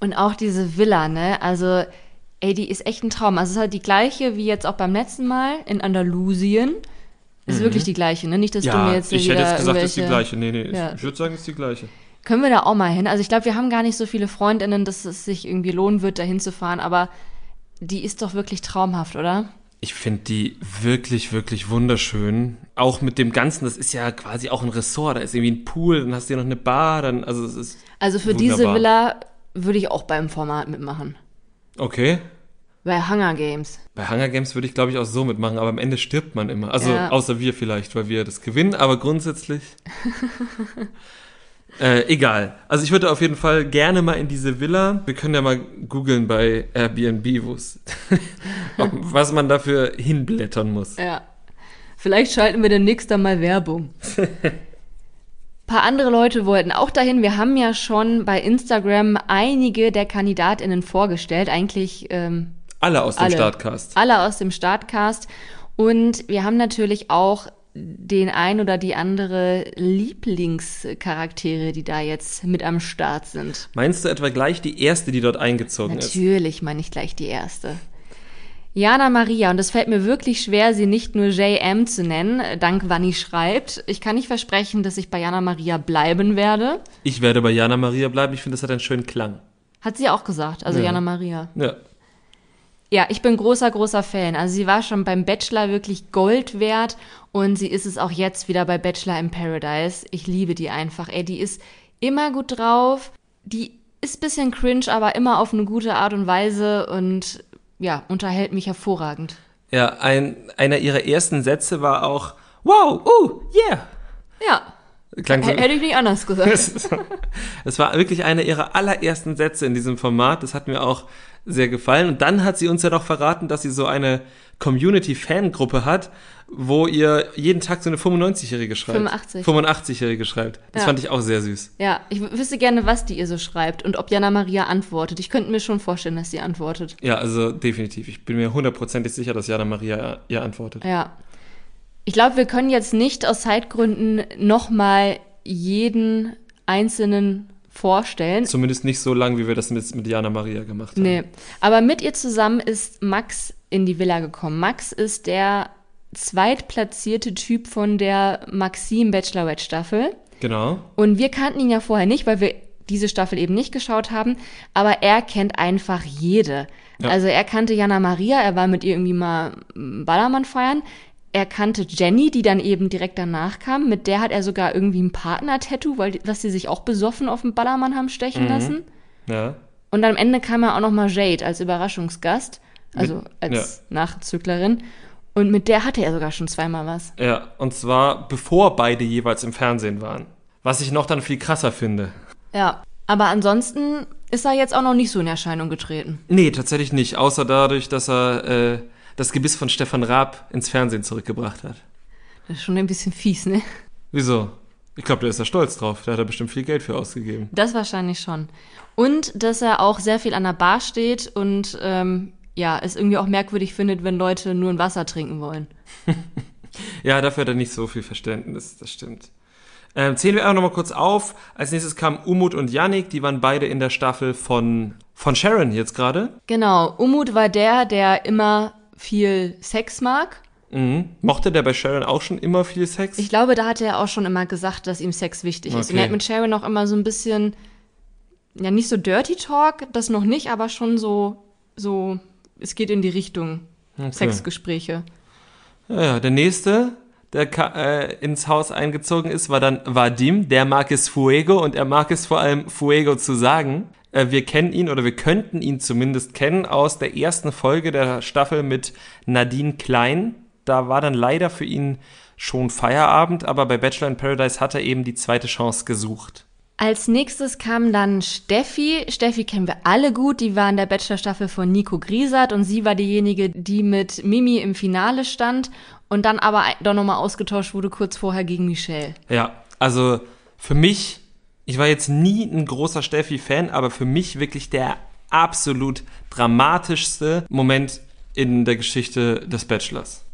Und auch diese Villa, ne? Also, ey, die ist echt ein Traum. Also, es ist halt die gleiche wie jetzt auch beim letzten Mal in Andalusien. Ist mhm. wirklich die gleiche, ne? Nicht, dass ja, du mir jetzt ich hätte jetzt gesagt, es ist die gleiche. Nee, nee, ja. ich würde sagen, es ist die gleiche. Können wir da auch mal hin? Also ich glaube, wir haben gar nicht so viele Freundinnen, dass es sich irgendwie lohnen wird, da hinzufahren, aber die ist doch wirklich traumhaft, oder? Ich finde die wirklich, wirklich wunderschön. Auch mit dem Ganzen, das ist ja quasi auch ein Ressort. Da ist irgendwie ein Pool, dann hast du ja noch eine Bar, dann, also es ist. Also für wunderbar. diese Villa würde ich auch beim Format mitmachen. Okay. Bei Hunger Games. Bei Hunger Games würde ich, glaube ich, auch so mitmachen, aber am Ende stirbt man immer. Also ja. außer wir vielleicht, weil wir das gewinnen, aber grundsätzlich. äh, egal. Also ich würde auf jeden Fall gerne mal in diese Villa. Wir können ja mal googeln bei Airbnb, was man dafür hinblättern muss. Ja. Vielleicht schalten wir demnächst dann mal Werbung. paar andere Leute wollten auch dahin. Wir haben ja schon bei Instagram einige der KandidatInnen vorgestellt. Eigentlich ähm, alle aus dem alle, Startcast. Alle aus dem Startcast. Und wir haben natürlich auch den ein oder die andere Lieblingscharaktere, die da jetzt mit am Start sind. Meinst du etwa gleich die erste, die dort eingezogen natürlich ist? Natürlich meine ich gleich die erste. Jana Maria, und es fällt mir wirklich schwer, sie nicht nur JM zu nennen, dank Wanni schreibt. Ich kann nicht versprechen, dass ich bei Jana Maria bleiben werde. Ich werde bei Jana Maria bleiben. Ich finde, das hat einen schönen Klang. Hat sie auch gesagt, also ja. Jana Maria. Ja. Ja, ich bin großer, großer Fan. Also sie war schon beim Bachelor wirklich Gold wert und sie ist es auch jetzt wieder bei Bachelor in Paradise. Ich liebe die einfach. Ey, die ist immer gut drauf. Die ist ein bisschen cringe, aber immer auf eine gute Art und Weise und ja, unterhält mich hervorragend. Ja, ein, einer ihrer ersten Sätze war auch, wow, uh, yeah. Ja. Klang so, hätte ich nicht anders gesagt. Es war wirklich einer ihrer allerersten Sätze in diesem Format. Das hat mir auch sehr gefallen. Und dann hat sie uns ja noch verraten, dass sie so eine Community-Fangruppe hat, wo ihr jeden Tag so eine 95-Jährige schreibt. 85. 85-Jährige schreibt. Das Ja. fand ich auch sehr süß. Ja, ich wüsste gerne, was die ihr so schreibt und ob Jana Maria antwortet. Ich könnte mir schon vorstellen, dass sie antwortet. Ja, also definitiv. Ich bin mir hundertprozentig sicher, dass Jana Maria ihr antwortet. Ja. Ich glaube, wir können jetzt nicht aus Zeitgründen nochmal jeden einzelnen vorstellen. Zumindest nicht so lang, wie wir das mit, mit Jana Maria gemacht haben. Nee. Aber mit ihr zusammen ist Max in die Villa gekommen. Max ist der zweitplatzierte Typ von der Maxim Bachelorette Staffel. Genau. Und wir kannten ihn ja vorher nicht, weil wir diese Staffel eben nicht geschaut haben. Aber er kennt einfach jede. Ja. Also er kannte Jana Maria, er war mit ihr irgendwie mal Ballermann feiern. Er kannte Jenny, die dann eben direkt danach kam. Mit der hat er sogar irgendwie ein Partner-Tattoo, weil was sie sich auch besoffen auf dem Ballermann haben stechen Mhm. lassen. Ja. Und am Ende kam ja auch noch mal Jade als Überraschungsgast, also als Nachzüglerin. Und mit der hatte er sogar schon zweimal was. Ja, und zwar bevor beide jeweils im Fernsehen waren. Was ich noch dann viel krasser finde. Ja. Aber ansonsten ist er jetzt auch noch nicht so in Erscheinung getreten. Nee, tatsächlich nicht. Außer dadurch, dass er äh, das Gebiss von Stefan Raab ins Fernsehen zurückgebracht hat. Das ist schon ein bisschen fies, ne? Wieso? Ich glaube, der ist da stolz drauf. Da hat er bestimmt viel Geld für ausgegeben. Das wahrscheinlich schon. Und dass er auch sehr viel an der Bar steht und ähm, ja, es irgendwie auch merkwürdig findet, wenn Leute nur ein Wasser trinken wollen. Ja, dafür hat er nicht so viel Verständnis, das stimmt. Ähm, zählen wir auch nochmal kurz auf. Als nächstes kamen Umut und Yannick, die waren beide in der Staffel von, von Sharon jetzt gerade. Genau, Umut war der, der immer viel Sex mag. Mhm. Mochte der bei Sharon auch schon immer viel Sex? Ich glaube, da hat er auch schon immer gesagt, dass ihm Sex wichtig ist. Und Okay. er hat mit Sharon auch immer so ein bisschen, ja, nicht so Dirty Talk, das noch nicht, aber schon so, so, es geht in die Richtung Sexgespräche. Ja, ja, der nächste, der äh, ins Haus eingezogen ist, war dann Vadim. Der mag es Fuego und er mag es vor allem Fuego zu sagen. Äh, wir kennen ihn oder wir könnten ihn zumindest kennen aus der ersten Folge der Staffel mit Nadine Klein. Da war dann leider für ihn schon Feierabend, aber bei Bachelor in Paradise hat er eben die zweite Chance gesucht. Als nächstes kam dann Steffi. Steffi kennen wir alle gut. Die war in der Bachelor-Staffel von Nico Griesert und sie war diejenige, die mit Mimi im Finale stand und dann aber doch nochmal ausgetauscht wurde kurz vorher gegen Michelle. Ja, also für mich, ich war jetzt nie ein großer Steffi-Fan, aber für mich wirklich der absolut dramatischste Moment in der Geschichte des Bachelors.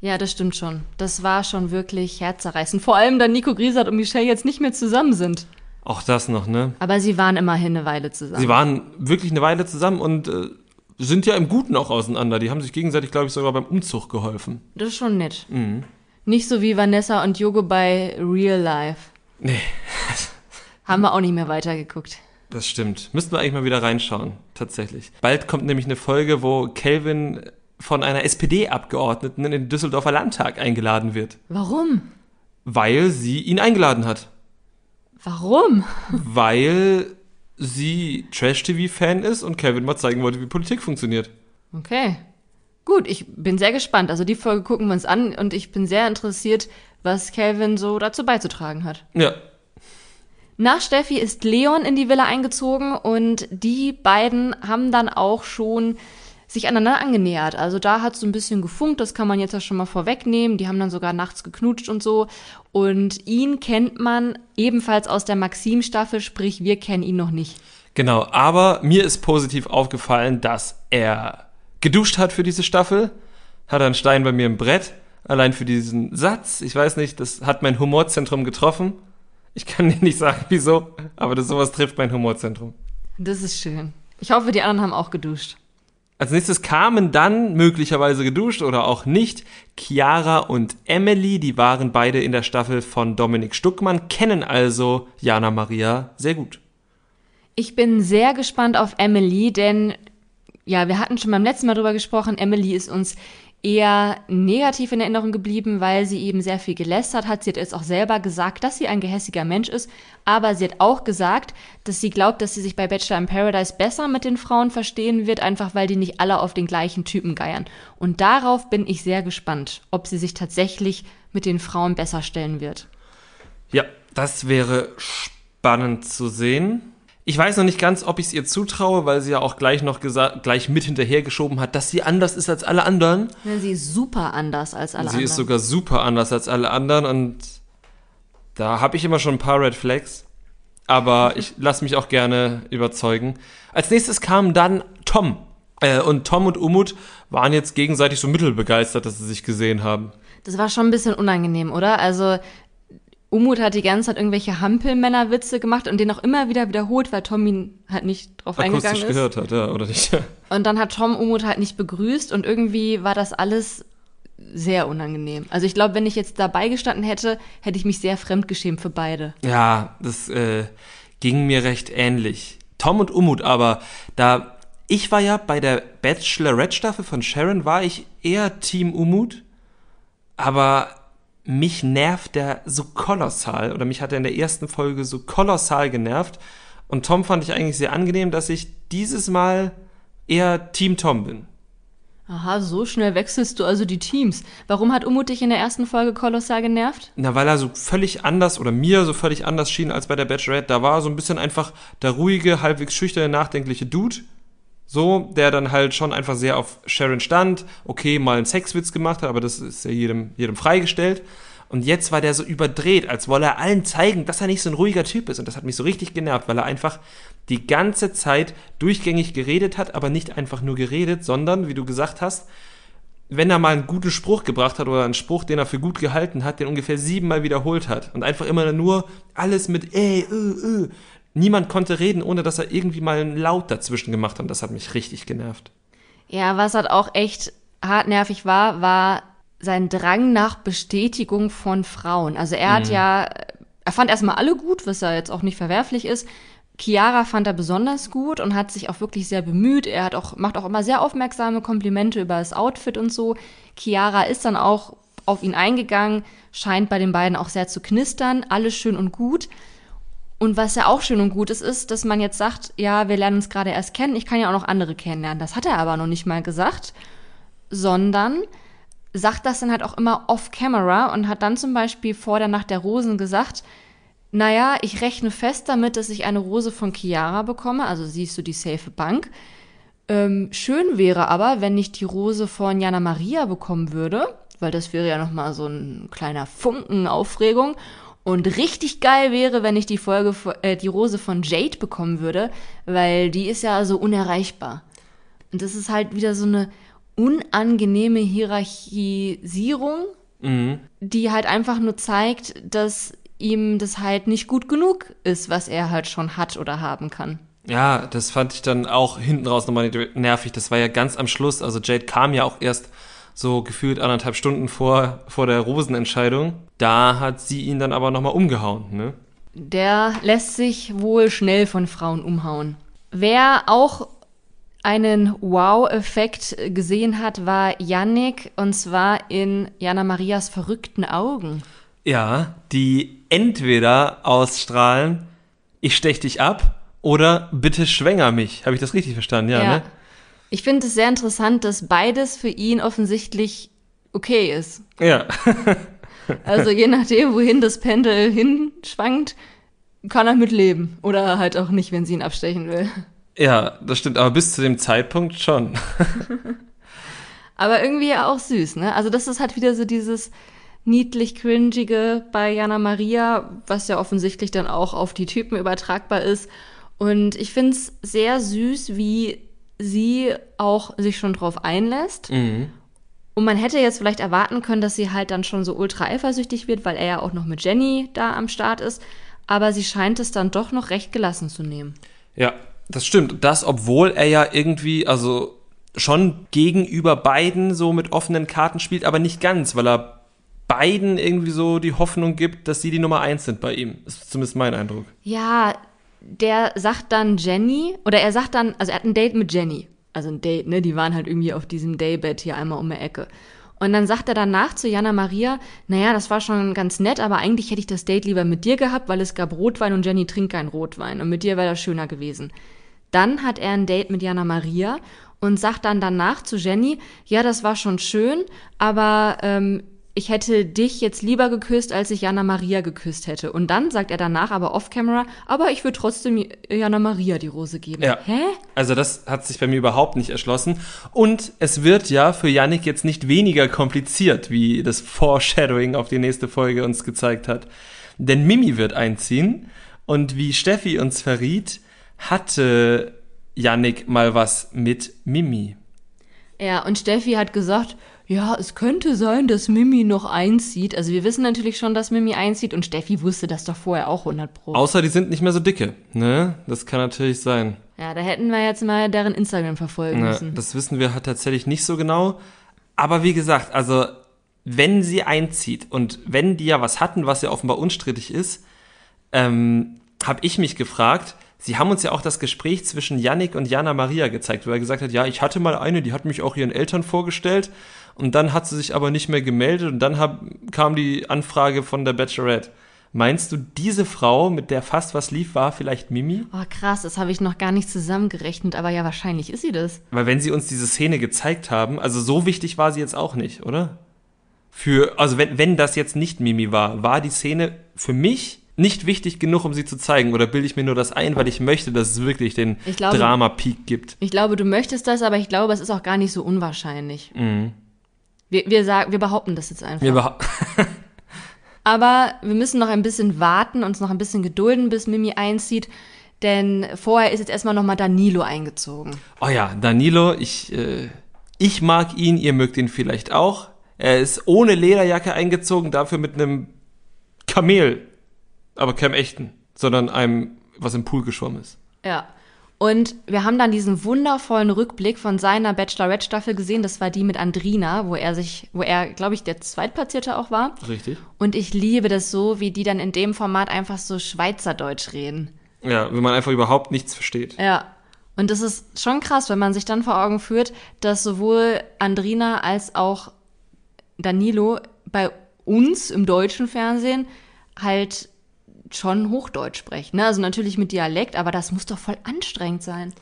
Ja, das stimmt schon. Das war schon wirklich herzerreißend. Vor allem, da Nico Griesert und Michelle jetzt nicht mehr zusammen sind. Auch das noch, ne? Aber sie waren immerhin eine Weile zusammen. Sie waren wirklich eine Weile zusammen und äh, sind ja im Guten auch auseinander. Die haben sich gegenseitig, glaube ich, sogar beim Umzug geholfen. das ist schon nett. Nicht so wie Vanessa und Jogo bei Real Life. Nee, Haben wir auch nicht mehr weitergeguckt. das stimmt. Müssten wir eigentlich mal wieder reinschauen, tatsächlich. Bald kommt nämlich eine Folge, wo Kelvin von einer SPD-Abgeordneten in den Düsseldorfer Landtag eingeladen wird. Warum? Weil sie ihn eingeladen hat. Warum? weil sie Trash-TV-Fan ist und Kevin mal zeigen wollte, wie Politik funktioniert. Okay. Gut, ich bin sehr gespannt. Also die Folge gucken wir uns an und ich bin sehr interessiert, was Calvin so dazu beizutragen hat. Ja, Nach Steffi ist Leon in die Villa eingezogen und die beiden haben dann auch schon sich aneinander angenähert. Also da hat es so ein bisschen gefunkt, das kann man jetzt ja schon mal vorwegnehmen. Die haben dann sogar nachts geknutscht und so. Und ihn kennt man ebenfalls aus der Maxim-Staffel, sprich, wir kennen ihn noch nicht. genau. Aber mir ist positiv aufgefallen, dass er geduscht hat für diese Staffel. Hat einen Stein bei mir im Brett. Allein für diesen Satz. Ich weiß nicht, das hat mein Humorzentrum getroffen. Ich kann dir nicht sagen, wieso, aber das sowas trifft mein Humorzentrum. Das ist schön. Ich hoffe, die anderen haben auch geduscht. Als nächstes kamen dann, möglicherweise geduscht oder auch nicht, Chiara und Emily. Die waren beide in der Staffel von Dominik Stuckmann, kennen also Jana Maria sehr gut. Ich bin sehr gespannt auf Emily, denn ja, wir hatten schon beim letzten Mal drüber gesprochen. Emily ist uns eher negativ in Erinnerung geblieben, weil sie eben sehr viel gelästert hat. Sie hat jetzt auch selber gesagt, dass sie ein gehässiger Mensch ist, aber sie hat auch gesagt, dass sie glaubt, dass sie sich bei Bachelor in Paradise besser mit den Frauen verstehen wird, einfach weil die nicht alle auf den gleichen Typen geiern. Und darauf bin ich sehr gespannt, ob sie sich tatsächlich mit den Frauen besser stellen wird. Ja, das wäre spannend zu sehen. Ich weiß noch nicht ganz, ob ich es ihr zutraue, weil sie ja auch gleich noch gesagt, gleich mit hinterhergeschoben hat, dass sie anders ist als alle anderen. Ja, sie ist super anders als alle sie anderen. ist sogar super anders als alle anderen und da habe ich immer schon ein paar Red Flags. Aber ich lasse mich auch gerne überzeugen. Als nächstes kam dann Tom. Äh, und Tom und Umut waren jetzt gegenseitig so mittelbegeistert, dass sie sich gesehen haben. Das war schon ein bisschen unangenehm, oder? Also Umut hat die ganze Zeit irgendwelche Hampelmännerwitze gemacht und den auch immer wieder wiederholt, weil Tom ihn halt nicht drauf Akustisch eingegangen ist. gehört hat, ja, oder nicht? Und dann hat Tom Umut halt nicht begrüßt und irgendwie war das alles sehr unangenehm. Also ich glaube, wenn ich jetzt dabei gestanden hätte, hätte ich mich sehr fremdgeschämt für beide. Ja, das äh, ging mir recht ähnlich. Tom und Umut, aber da ich war ja bei der Bachelorette-Staffel von Sharon, war ich eher Team Umut, aber mich nervt der so kolossal oder mich hat er in der ersten Folge so kolossal genervt und Tom fand ich eigentlich sehr angenehm, dass ich dieses Mal eher Team Tom bin. Aha, so schnell wechselst du also die Teams. Warum hat Umut dich in der ersten Folge kolossal genervt? Na, weil er so völlig anders oder mir so völlig anders schien als bei der Bachelorette. Da war so ein bisschen einfach der ruhige, halbwegs schüchterne, nachdenkliche Dude. So, der dann halt schon einfach sehr auf Sharon stand. Okay, mal einen Sexwitz gemacht hat, aber das ist ja jedem, jedem freigestellt. Und jetzt war der so überdreht, als wolle er allen zeigen, dass er nicht so ein ruhiger Typ ist. Und das hat mich so richtig genervt, weil er einfach die ganze Zeit durchgängig geredet hat, aber nicht einfach nur geredet, sondern, wie du gesagt hast, wenn er mal einen guten Spruch gebracht hat oder einen Spruch, den er für gut gehalten hat, den ungefähr siebenmal wiederholt hat und einfach immer nur alles mit ey, ö, ö. Niemand konnte reden, ohne dass er irgendwie mal einen Laut dazwischen gemacht hat. Und das hat mich richtig genervt. Ja, was halt auch echt hartnervig war, war sein Drang nach Bestätigung von Frauen. Also er hat ja, er fand erstmal alle gut, was ja jetzt auch nicht verwerflich ist. Chiara fand er besonders gut und hat sich auch wirklich sehr bemüht. Er hat auch, macht auch immer sehr aufmerksame Komplimente über das Outfit und so. Chiara ist dann auch auf ihn eingegangen, scheint bei den beiden auch sehr zu knistern. Alles schön und gut. Und was ja auch schön und gut ist, ist, dass man jetzt sagt, ja, wir lernen uns gerade erst kennen, ich kann ja auch noch andere kennenlernen. Das hat er aber noch nicht mal gesagt, sondern sagt das dann halt auch immer off-camera und hat dann zum Beispiel vor der Nacht der Rosen gesagt, naja, ich rechne fest damit, dass ich eine Rose von Chiara bekomme, also siehst du die safe Bank. Ähm, schön wäre aber, wenn ich die Rose von Jana Maria bekommen würde, weil das wäre ja nochmal so ein kleiner Funken Aufregung. Und richtig geil wäre, wenn ich die Folge, äh, die Rose von Jade bekommen würde, weil die ist ja so unerreichbar. Und das ist halt wieder so eine unangenehme Hierarchisierung, die halt einfach nur zeigt, dass ihm das halt nicht gut genug ist, was er halt schon hat oder haben kann. Ja, das fand ich dann auch hinten raus nochmal nervig. Das war ja ganz am Schluss. Also Jade kam ja auch erst so gefühlt anderthalb Stunden vor, vor der Rosenentscheidung. Da hat sie ihn dann aber nochmal umgehauen, ne? Der lässt sich wohl schnell von Frauen umhauen. Wer auch einen Wow-Effekt gesehen hat, war Yannick und zwar in Jana Marias verrückten Augen. Ja, die entweder ausstrahlen, ich stech dich ab oder bitte schwänger mich. Habe ich das richtig verstanden? Ja, Ja. ne? Ich finde es sehr interessant, dass beides für ihn offensichtlich okay ist. Ja. Also je nachdem, wohin das Pendel hinschwankt, kann er mitleben. Oder halt auch nicht, wenn sie ihn abstechen will. ja, das stimmt, aber bis zu dem Zeitpunkt schon. Aber irgendwie auch süß, ne? Also das ist halt wieder so dieses niedlich cringige bei Jana Maria, was ja offensichtlich dann auch auf die Typen übertragbar ist. Und ich find's sehr süß, wie sie auch sich schon drauf einlässt. Und man hätte jetzt vielleicht erwarten können, dass sie halt dann schon so ultra eifersüchtig wird, weil er ja auch noch mit Jenny da am Start ist. Aber sie scheint es dann doch noch recht gelassen zu nehmen. Ja, das stimmt. Das, obwohl er ja irgendwie, also schon gegenüber beiden so mit offenen Karten spielt, aber nicht ganz, weil er beiden irgendwie so die Hoffnung gibt, dass sie die Nummer eins sind bei ihm. Das ist zumindest mein Eindruck. Ja, der sagt dann Jenny, oder er sagt dann, also er hat ein Date mit Jenny. also ein Date, ne? Die waren halt irgendwie auf diesem Daybed hier einmal um die Ecke. Und dann sagt er danach zu Jana Maria, naja, das war schon ganz nett, aber eigentlich hätte ich das Date lieber mit dir gehabt, weil es gab Rotwein und Jenny trinkt keinen Rotwein. Und mit dir wäre das schöner gewesen. Dann hat er ein Date mit Jana Maria und sagt dann danach zu Jenny, ja, das war schon schön, aber ähm, ich hätte dich jetzt lieber geküsst, als ich Jana Maria geküsst hätte. Und dann sagt er danach aber off-camera, aber ich würde trotzdem Jana Maria die Rose geben. Ja. Hä? Also das hat sich bei mir überhaupt nicht erschlossen. Und es wird ja für Yannick jetzt nicht weniger kompliziert, wie das Foreshadowing auf die nächste Folge uns gezeigt hat. Denn Mimi wird einziehen. Und wie Steffi uns verriet, hatte Yannick mal was mit Mimi. Ja, und Steffi hat gesagt, ja, es könnte sein, dass Mimi noch einzieht. Also wir wissen natürlich schon, dass Mimi einzieht und Steffi wusste das doch vorher auch 100 pro. Außer die sind nicht mehr so dicke, ne? Das kann natürlich sein. Ja, da hätten wir jetzt mal deren Instagram verfolgen Ja, müssen. das wissen wir halt tatsächlich nicht so genau. Aber wie gesagt, also wenn sie einzieht und wenn die ja was hatten, was ja offenbar unstrittig ist, ähm, habe ich mich gefragt, sie haben uns ja auch das Gespräch zwischen Yannick und Jana Maria gezeigt, wo er gesagt hat, ja, ich hatte mal eine, die hat mich auch ihren Eltern vorgestellt und dann hat sie sich aber nicht mehr gemeldet und dann hab, kam die Anfrage von der Bachelorette. Meinst du, diese Frau, mit der fast was lief, war vielleicht Mimi? Oh, krass, das habe ich noch gar nicht zusammengerechnet, aber ja, wahrscheinlich ist sie das. Weil wenn sie uns diese Szene gezeigt haben, also so wichtig war sie jetzt auch nicht, oder? Für, also wenn, wenn das jetzt nicht Mimi war, war die Szene für mich nicht wichtig genug, um sie zu zeigen? Oder bilde ich mir nur das ein, weil ich möchte, dass es wirklich den Drama-Peak gibt? Ich glaube, du möchtest das, aber ich glaube, es ist auch gar nicht so unwahrscheinlich. Mhm. Wir, wir, sagen, wir behaupten das jetzt einfach. Überha- Aber wir müssen noch ein bisschen warten, uns noch ein bisschen gedulden, bis Mimi einzieht. Denn vorher ist jetzt erstmal nochmal Danilo eingezogen. Oh ja, Danilo, ich, äh, ich mag ihn, ihr mögt ihn vielleicht auch. Er ist ohne Lederjacke eingezogen, dafür mit einem Kamel. Aber keinem echten, sondern einem, was im Pool geschwommen ist. Ja. Und wir haben dann diesen wundervollen Rückblick von seiner Bachelorette-Staffel gesehen. Das war die mit Andrina, wo er sich, wo er, glaube ich, der Zweitplatzierte auch war. Richtig? Und ich liebe das so, wie die dann in dem Format einfach so Schweizerdeutsch reden. Ja, wenn man einfach überhaupt nichts versteht. Ja. Und das ist schon krass, wenn man sich dann vor Augen führt, dass sowohl Andrina als auch Danilo bei uns im deutschen Fernsehen halt schon Hochdeutsch sprechen. Ne? Also natürlich mit Dialekt, aber das muss doch voll anstrengend sein.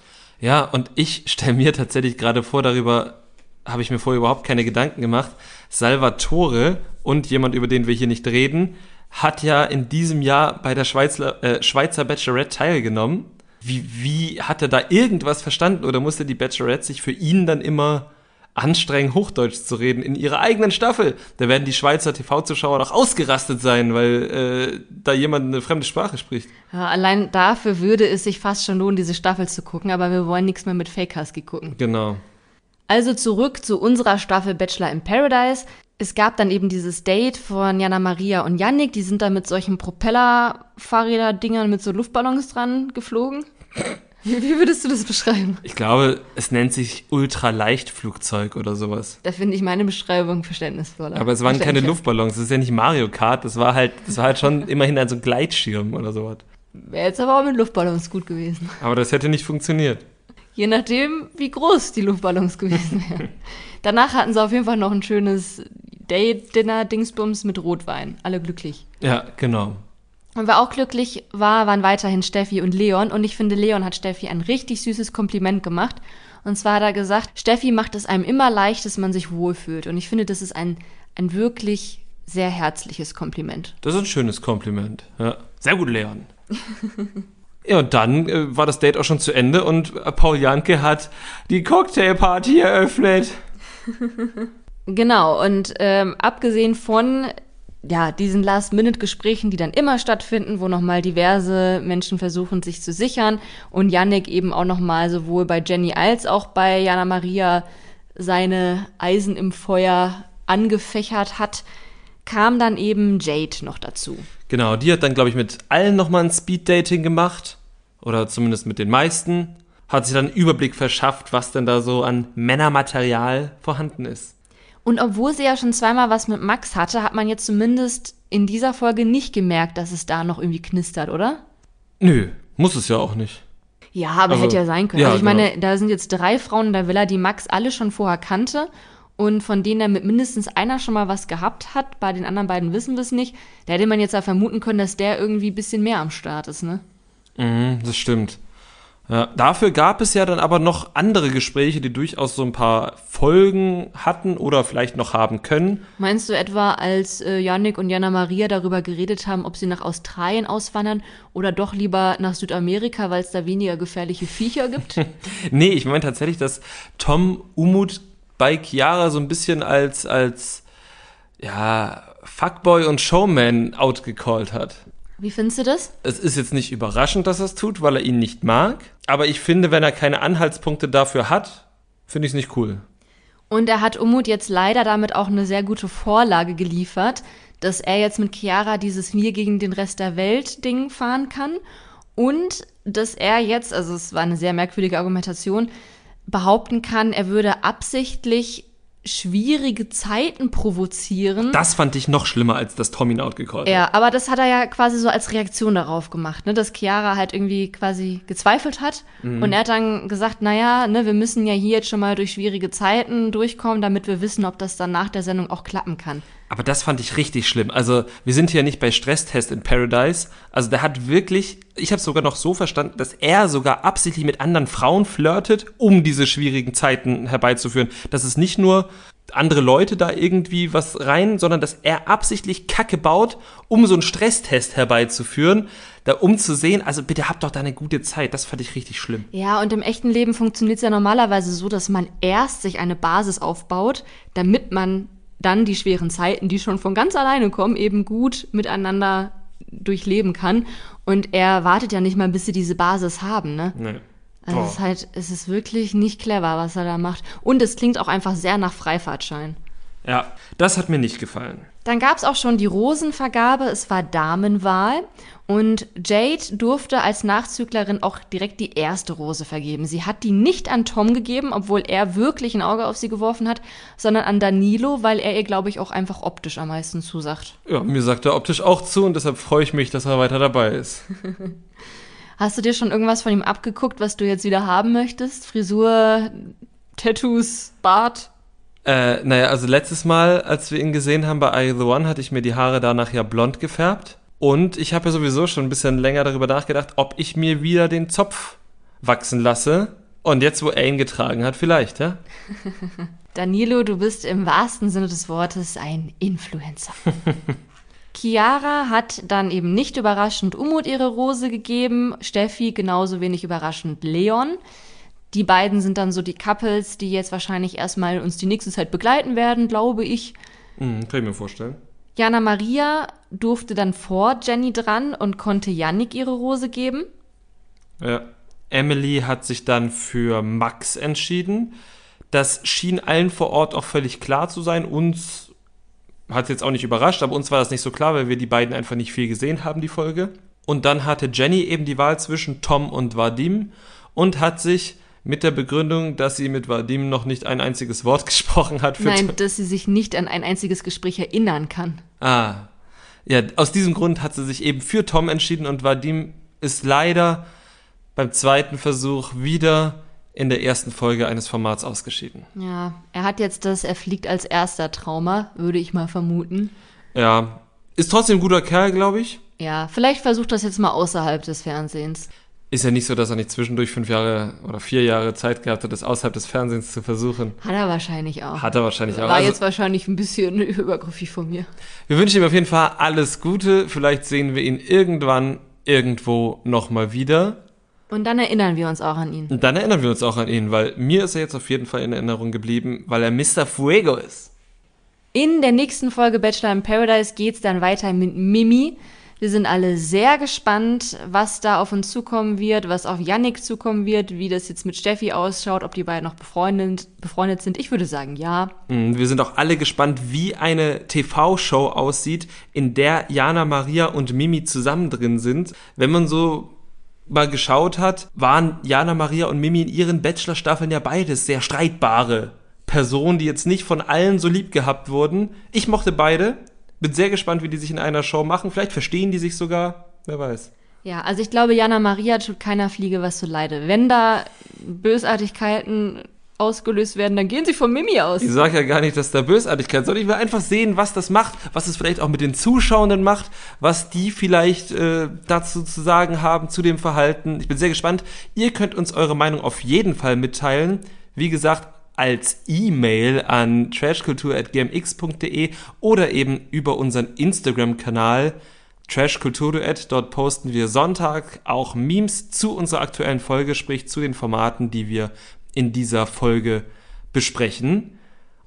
Ja, und ich stelle mir tatsächlich gerade vor, darüber habe ich mir vorher überhaupt keine Gedanken gemacht. Salvatore und jemand, über den wir hier nicht reden, hat ja in diesem Jahr bei der Schweizer, äh, Schweizer Bachelorette teilgenommen. Wie, wie hat er da irgendwas verstanden oder musste die Bachelorette sich für ihn dann immer anstrengen, Hochdeutsch zu reden in ihrer eigenen Staffel? Da werden die Schweizer TV-Zuschauer doch ausgerastet sein, weil äh, da jemand eine fremde Sprache spricht. Ja, allein dafür würde es sich fast schon lohnen, diese Staffel zu gucken, aber wir wollen nichts mehr mit Fake Husky gucken. Genau. Also zurück zu unserer Staffel Bachelor in Paradise. Es gab dann eben dieses Date von Jana Maria und Yannick. Die sind da mit solchen Propeller-Fahrräder-Dingern mit so Luftballons dran geflogen. Wie, wie würdest du das beschreiben? Ich glaube, es nennt sich Ultraleichtflugzeug oder sowas. Da finde ich meine Beschreibung verständnisvoller. Aber es waren keine. Luftballons, das ist ja nicht Mario Kart, das war halt, das war halt schon immerhin ein so ein Gleitschirm oder sowas. Wäre jetzt aber auch mit Luftballons gut gewesen. Aber das hätte nicht funktioniert. Je nachdem, wie groß die Luftballons gewesen wären. Danach hatten sie auf jeden Fall noch ein schönes Date-Dinner-Dingsbums mit Rotwein. Alle glücklich. Ja, genau. Und wer auch glücklich war, waren weiterhin Steffi und Leon. Und ich finde, Leon hat Steffi ein richtig süßes Kompliment gemacht. Und zwar hat er gesagt, Steffi macht es einem immer leicht, dass man sich wohlfühlt. Und ich finde, das ist ein, ein wirklich sehr herzliches Kompliment. Das ist ein schönes Kompliment. Ja. Sehr gut, Leon. ja, und dann äh, war das Date auch schon zu Ende und äh, Paul Janke hat die Cocktailparty eröffnet. Genau, und ähm, abgesehen von ja, diesen Last-Minute-Gesprächen, die dann immer stattfinden, wo nochmal diverse Menschen versuchen, sich zu sichern und Yannick eben auch nochmal sowohl bei Jenny als auch bei Jana Maria seine Eisen im Feuer angefächert hat, kam dann eben Jade noch dazu. Genau, die hat dann, glaube ich, mit allen nochmal ein Speed-Dating gemacht. Oder zumindest mit den meisten. Hat sich dann einen Überblick verschafft, was denn da so an Männermaterial vorhanden ist. Und obwohl sie ja schon zweimal was mit Max hatte, hat man jetzt zumindest in dieser Folge nicht gemerkt, dass es da noch irgendwie knistert, oder? Nö, muss es ja auch nicht. Ja, aber Also, hätte ja sein können. ja, also ich meine, genau. da sind jetzt drei Frauen in der Villa, die Max alle schon vorher kannte und von denen er mit mindestens einer schon mal was gehabt hat. Bei den anderen beiden wissen wir es nicht. Da hätte man jetzt ja vermuten können, dass der irgendwie ein bisschen mehr am Start ist, ne? Mhm, das stimmt. Ja, dafür gab es ja dann aber noch andere Gespräche, die durchaus so ein paar Folgen hatten oder vielleicht noch haben können. Meinst du etwa, als äh, Yannick und Jana Maria darüber geredet haben, ob sie nach Australien auswandern oder doch lieber nach Südamerika, weil es da weniger gefährliche Viecher gibt? Nee, ich meine tatsächlich, dass Tom Umut bei Chiara so ein bisschen als, als ja, Fuckboy und Showman outgecallt hat. Wie findest du das? Es ist jetzt nicht überraschend, dass er es tut, weil er ihn nicht mag. Aber ich finde, wenn er keine Anhaltspunkte dafür hat, finde ich es nicht cool. Und er hat Umut jetzt leider damit auch eine sehr gute Vorlage geliefert, dass er jetzt mit Chiara dieses Wir gegen den Rest der Welt Ding fahren kann und dass er jetzt, also es war eine sehr merkwürdige Argumentation, behaupten kann, er würde absichtlich schwierige Zeiten provozieren. Das fand ich noch schlimmer, als dass Tom ihn outgecallt hat. Ja, aber das hat er ja quasi so als Reaktion darauf gemacht, ne, dass Chiara halt irgendwie quasi gezweifelt hat und er hat dann gesagt, naja, ne, wir müssen ja hier jetzt schon mal durch schwierige Zeiten durchkommen, damit wir wissen, ob das dann nach der Sendung auch klappen kann. Aber das fand ich richtig schlimm. Also, wir sind hier nicht bei Stresstest in Paradise. Also, der hat wirklich, ich habe sogar noch so verstanden, dass er sogar absichtlich mit anderen Frauen flirtet, um diese schwierigen Zeiten herbeizuführen. Dass es nicht nur andere Leute da irgendwie was rein, sondern dass er absichtlich Kacke baut, um so einen Stresstest herbeizuführen, da um zu sehen, also bitte habt doch da eine gute Zeit. Das fand ich richtig schlimm. Ja, und im echten Leben funktioniert es ja normalerweise so, dass man erst sich eine Basis aufbaut, damit man dann die schweren Zeiten, die schon von ganz alleine kommen, eben gut miteinander durchleben kann. Und er wartet ja nicht mal, bis sie diese Basis haben, ne? Nee. Also Boah. es ist halt, es ist wirklich nicht clever, was er da macht. Und es klingt auch einfach sehr nach Freifahrtschein. Ja, das hat mir nicht gefallen. Dann gab es auch schon die Rosenvergabe, es war Damenwahl und Jade durfte als Nachzüglerin auch direkt die erste Rose vergeben. Sie hat die nicht an Tom gegeben, obwohl er wirklich ein Auge auf sie geworfen hat, sondern an Danilo, weil er ihr, glaube ich, auch einfach optisch am meisten zusagt. Ja, mir sagt er optisch auch zu und deshalb freue ich mich, dass er weiter dabei ist. Hast du dir schon irgendwas von ihm abgeguckt, was du jetzt wieder haben möchtest? Frisur, Tattoos, Bart? Äh, naja, also letztes Mal, als wir ihn gesehen haben bei I The One, hatte ich mir die Haare danach ja blond gefärbt. Und ich habe ja sowieso schon ein bisschen länger darüber nachgedacht, ob ich mir wieder den Zopf wachsen lasse. Und jetzt, wo er ihn getragen hat, vielleicht, ja? Danilo, du bist im wahrsten Sinne des Wortes ein Influencer. Chiara hat dann eben nicht überraschend Umut ihre Rose gegeben, Steffi genauso wenig überraschend Leon. Die beiden sind dann so die Couples, die jetzt wahrscheinlich erstmal uns die nächste Zeit begleiten werden, glaube ich. Hm, kann ich mir vorstellen. Jana Maria durfte dann vor Jenny dran und konnte Yannick ihre Rose geben. Ja. Emily hat sich dann für Max entschieden. Das schien allen vor Ort auch völlig klar zu sein. Uns hat es jetzt auch nicht überrascht, aber uns war das nicht so klar, weil wir die beiden einfach nicht viel gesehen haben, die Folge. Und dann hatte Jenny eben die Wahl zwischen Tom und Vadim und hat sich mit der Begründung, dass sie mit Vadim noch nicht ein einziges Wort gesprochen hat. Für Nein, dass sie sich nicht an ein einziges Gespräch erinnern kann. Ah. Ja, aus diesem Grund hat sie sich eben für Tom entschieden und Vadim ist leider beim zweiten Versuch wieder in der ersten Folge eines Formats ausgeschieden. Ja, er hat jetzt das Er fliegt als erster Trauma, würde ich mal vermuten. Ja, ist trotzdem ein guter Kerl, glaube ich. Ja, vielleicht versucht das jetzt mal außerhalb des Fernsehens. Ist ja nicht so, dass er nicht zwischendurch fünf Jahre oder vier Jahre Zeit gehabt hat, das außerhalb des Fernsehens zu versuchen. Hat er wahrscheinlich auch. Hat er wahrscheinlich auch. War Also, jetzt wahrscheinlich ein bisschen übergriffig von mir. wir wünschen ihm auf jeden Fall alles Gute. Vielleicht sehen wir ihn irgendwann irgendwo nochmal wieder. Und dann erinnern wir uns auch an ihn. Und dann erinnern wir uns auch an ihn, weil mir ist er jetzt auf jeden Fall in Erinnerung geblieben, weil er Mr. Fuego ist. In der nächsten Folge Bachelor in Paradise geht's dann weiter mit Mimi. Wir sind alle sehr gespannt, was da auf uns zukommen wird, was auf Yannick zukommen wird, wie das jetzt mit Steffi ausschaut, ob die beiden noch befreundet, befreundet sind. Ich würde sagen, ja. Mm, Wir sind auch alle gespannt, wie eine TV-Show aussieht, in der Jana, Maria und Mimi zusammen drin sind. Wenn man so mal geschaut hat, waren Jana, Maria und Mimi in ihren Bachelor-Staffeln ja beides sehr streitbare Personen, die jetzt nicht von allen so lieb gehabt wurden. Ich mochte beide. Bin sehr gespannt, wie die sich in einer Show machen. Vielleicht verstehen die sich sogar. Wer weiß. Ja, also ich glaube, Jana Maria tut keiner Fliege was zu leide. Wenn da Bösartigkeiten ausgelöst werden, dann gehen sie von Mimi aus. Ich sage ja gar nicht, dass da Bösartigkeit, sondern ich will einfach sehen, was das macht, was es vielleicht auch mit den Zuschauenden macht, was die vielleicht äh, dazu zu sagen haben zu dem Verhalten. Ich bin sehr gespannt. Ihr könnt uns eure Meinung auf jeden Fall mitteilen. Wie gesagt, als E-Mail an trashkultur.gmx.de oder eben über unseren Instagram-Kanal trashkulturduett. Dort posten wir Sonntag auch Memes zu unserer aktuellen Folge, sprich zu den Formaten, die wir in dieser Folge besprechen.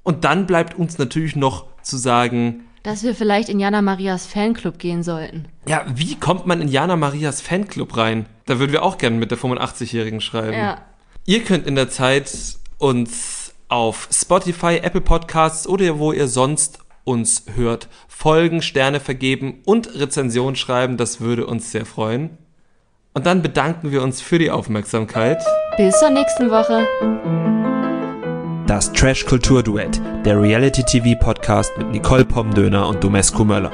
Und dann bleibt uns natürlich noch zu sagen, dass wir vielleicht in Jana Marias Fanclub gehen sollten. Ja, wie kommt man in Jana Marias Fanclub rein? Da würden wir auch gerne mit der 85-Jährigen schreiben. Ja. Ihr könnt in der Zeit uns auf Spotify, Apple Podcasts oder wo ihr sonst uns hört, folgen, Sterne vergeben und Rezension schreiben. Das würde uns sehr freuen. Und dann bedanken wir uns für die Aufmerksamkeit. Bis zur nächsten Woche. Das Trash Kultur Duett, der Reality TV Podcast mit Nicole Pomdöner und Domescu Möller.